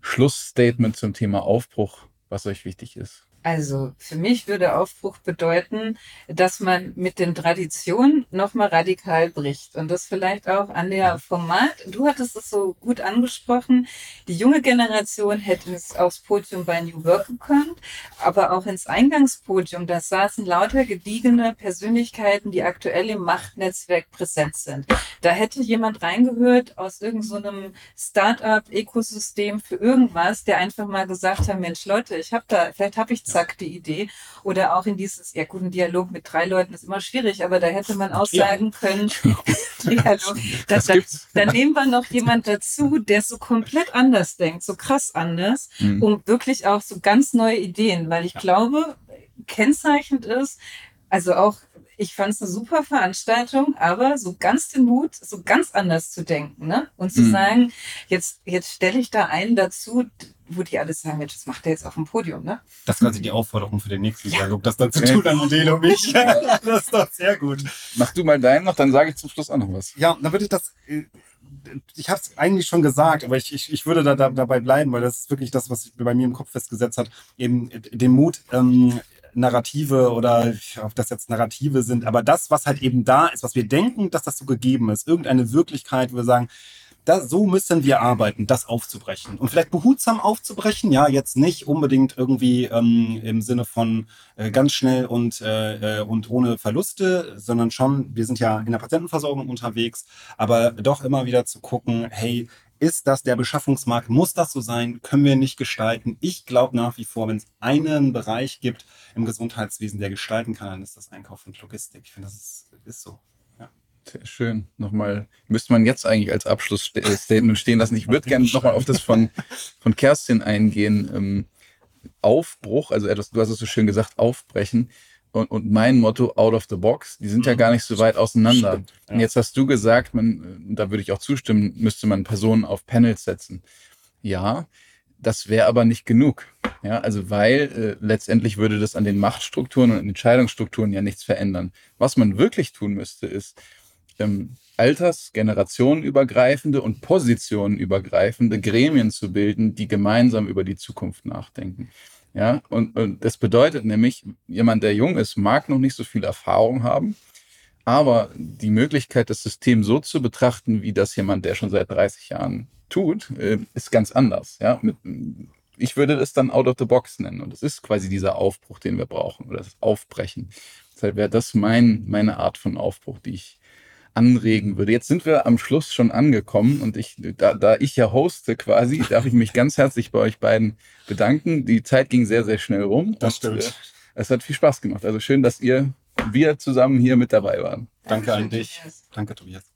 Schlussstatement zum Thema Aufbruch, was euch wichtig ist. Also für mich würde Aufbruch bedeuten, dass man mit den Traditionen nochmal radikal bricht. Und das vielleicht auch an der Format. Du hattest es so gut angesprochen. Die junge Generation hätte es aufs Podium bei New Work gekommen, aber auch ins Eingangspodium. Da saßen lauter gediegene Persönlichkeiten, die aktuell im Machtnetzwerk präsent sind. Da hätte jemand reingehört aus irgendeinem so Start-up-Ökosystem für irgendwas, der einfach mal gesagt hat, Mensch Leute, ich habe da, vielleicht habe ich zack die Idee. Oder auch in dieses, ja guten Dialog mit drei Leuten ist immer schwierig, aber da hätte man auch sagen können, Dialog, da, da, da, nehmen wir noch jemand dazu, der so komplett anders denkt, so krass anders, mhm. um wirklich auch so ganz neue Ideen, weil ich ja. glaube, kennzeichnend ist, also auch ich fand es eine super Veranstaltung, aber so ganz den Mut, so ganz anders zu denken, ne? Und zu mhm. sagen, jetzt, jetzt stelle ich da einen dazu, wo die alle sagen, Mensch, das macht der jetzt auf dem Podium, ne? Das ist quasi die Aufforderung für den nächsten ja. Dialog, das dann zu tun an und mich. das ist doch sehr gut. Mach du mal deinen noch, dann sage ich zum Schluss auch noch was. Ja, dann würde ich das, äh, ich habe es eigentlich schon gesagt, aber ich, ich, ich würde da, da, dabei bleiben, weil das ist wirklich das, was bei mir im Kopf festgesetzt hat, eben den Mut, ähm, Narrative oder ob das jetzt Narrative sind, aber das, was halt eben da ist, was wir denken, dass das so gegeben ist, irgendeine Wirklichkeit, wo wir sagen, da, so müssen wir arbeiten, das aufzubrechen. Und vielleicht behutsam aufzubrechen, ja, jetzt nicht unbedingt irgendwie ähm, im Sinne von äh, ganz schnell und, äh, äh, und ohne Verluste, sondern schon, wir sind ja in der Patientenversorgung unterwegs, aber doch immer wieder zu gucken, hey, ist das der Beschaffungsmarkt? Muss das so sein? Können wir nicht gestalten? Ich glaube nach wie vor, wenn es einen Bereich gibt im Gesundheitswesen, der gestalten kann, dann ist das Einkauf und Logistik. Ich finde, das ist, ist so. Sehr schön. Nochmal, müsste man jetzt eigentlich als Abschlussstatement stehen lassen. Ich würde gerne nochmal auf das von, von Kerstin eingehen. Ähm, Aufbruch, also etwas, du hast es so schön gesagt, aufbrechen. Und, und mein Motto, out of the box, die sind ja gar nicht so weit auseinander. Stimmt, ja. Und jetzt hast du gesagt, man, da würde ich auch zustimmen, müsste man Personen auf Panels setzen. Ja, das wäre aber nicht genug. Ja, also weil äh, letztendlich würde das an den Machtstrukturen und Entscheidungsstrukturen ja nichts verändern. Was man wirklich tun müsste, ist, ähm, alters-, generationenübergreifende und positionenübergreifende Gremien zu bilden, die gemeinsam über die Zukunft nachdenken. Ja, und, und das bedeutet nämlich, jemand, der jung ist, mag noch nicht so viel Erfahrung haben, Aber die Möglichkeit, das System so zu betrachten, wie das jemand, der schon seit 30 Jahren tut, äh, ist ganz anders. Ja? Mit, ich würde das dann out of the box nennen. Und es ist quasi dieser Aufbruch, den wir brauchen, oder das Aufbrechen. Deshalb wäre das mein, meine Art von Aufbruch, die ich anregen würde. Jetzt sind wir am Schluss schon angekommen und ich, da, da ich ja hoste quasi, darf ich mich ganz herzlich bei euch beiden bedanken. Die Zeit ging sehr, sehr schnell rum. Das stimmt. Äh, es hat viel Spaß gemacht. Also schön, dass ihr, wir zusammen hier mit dabei waren. Danke an dich. Danke, Tobias.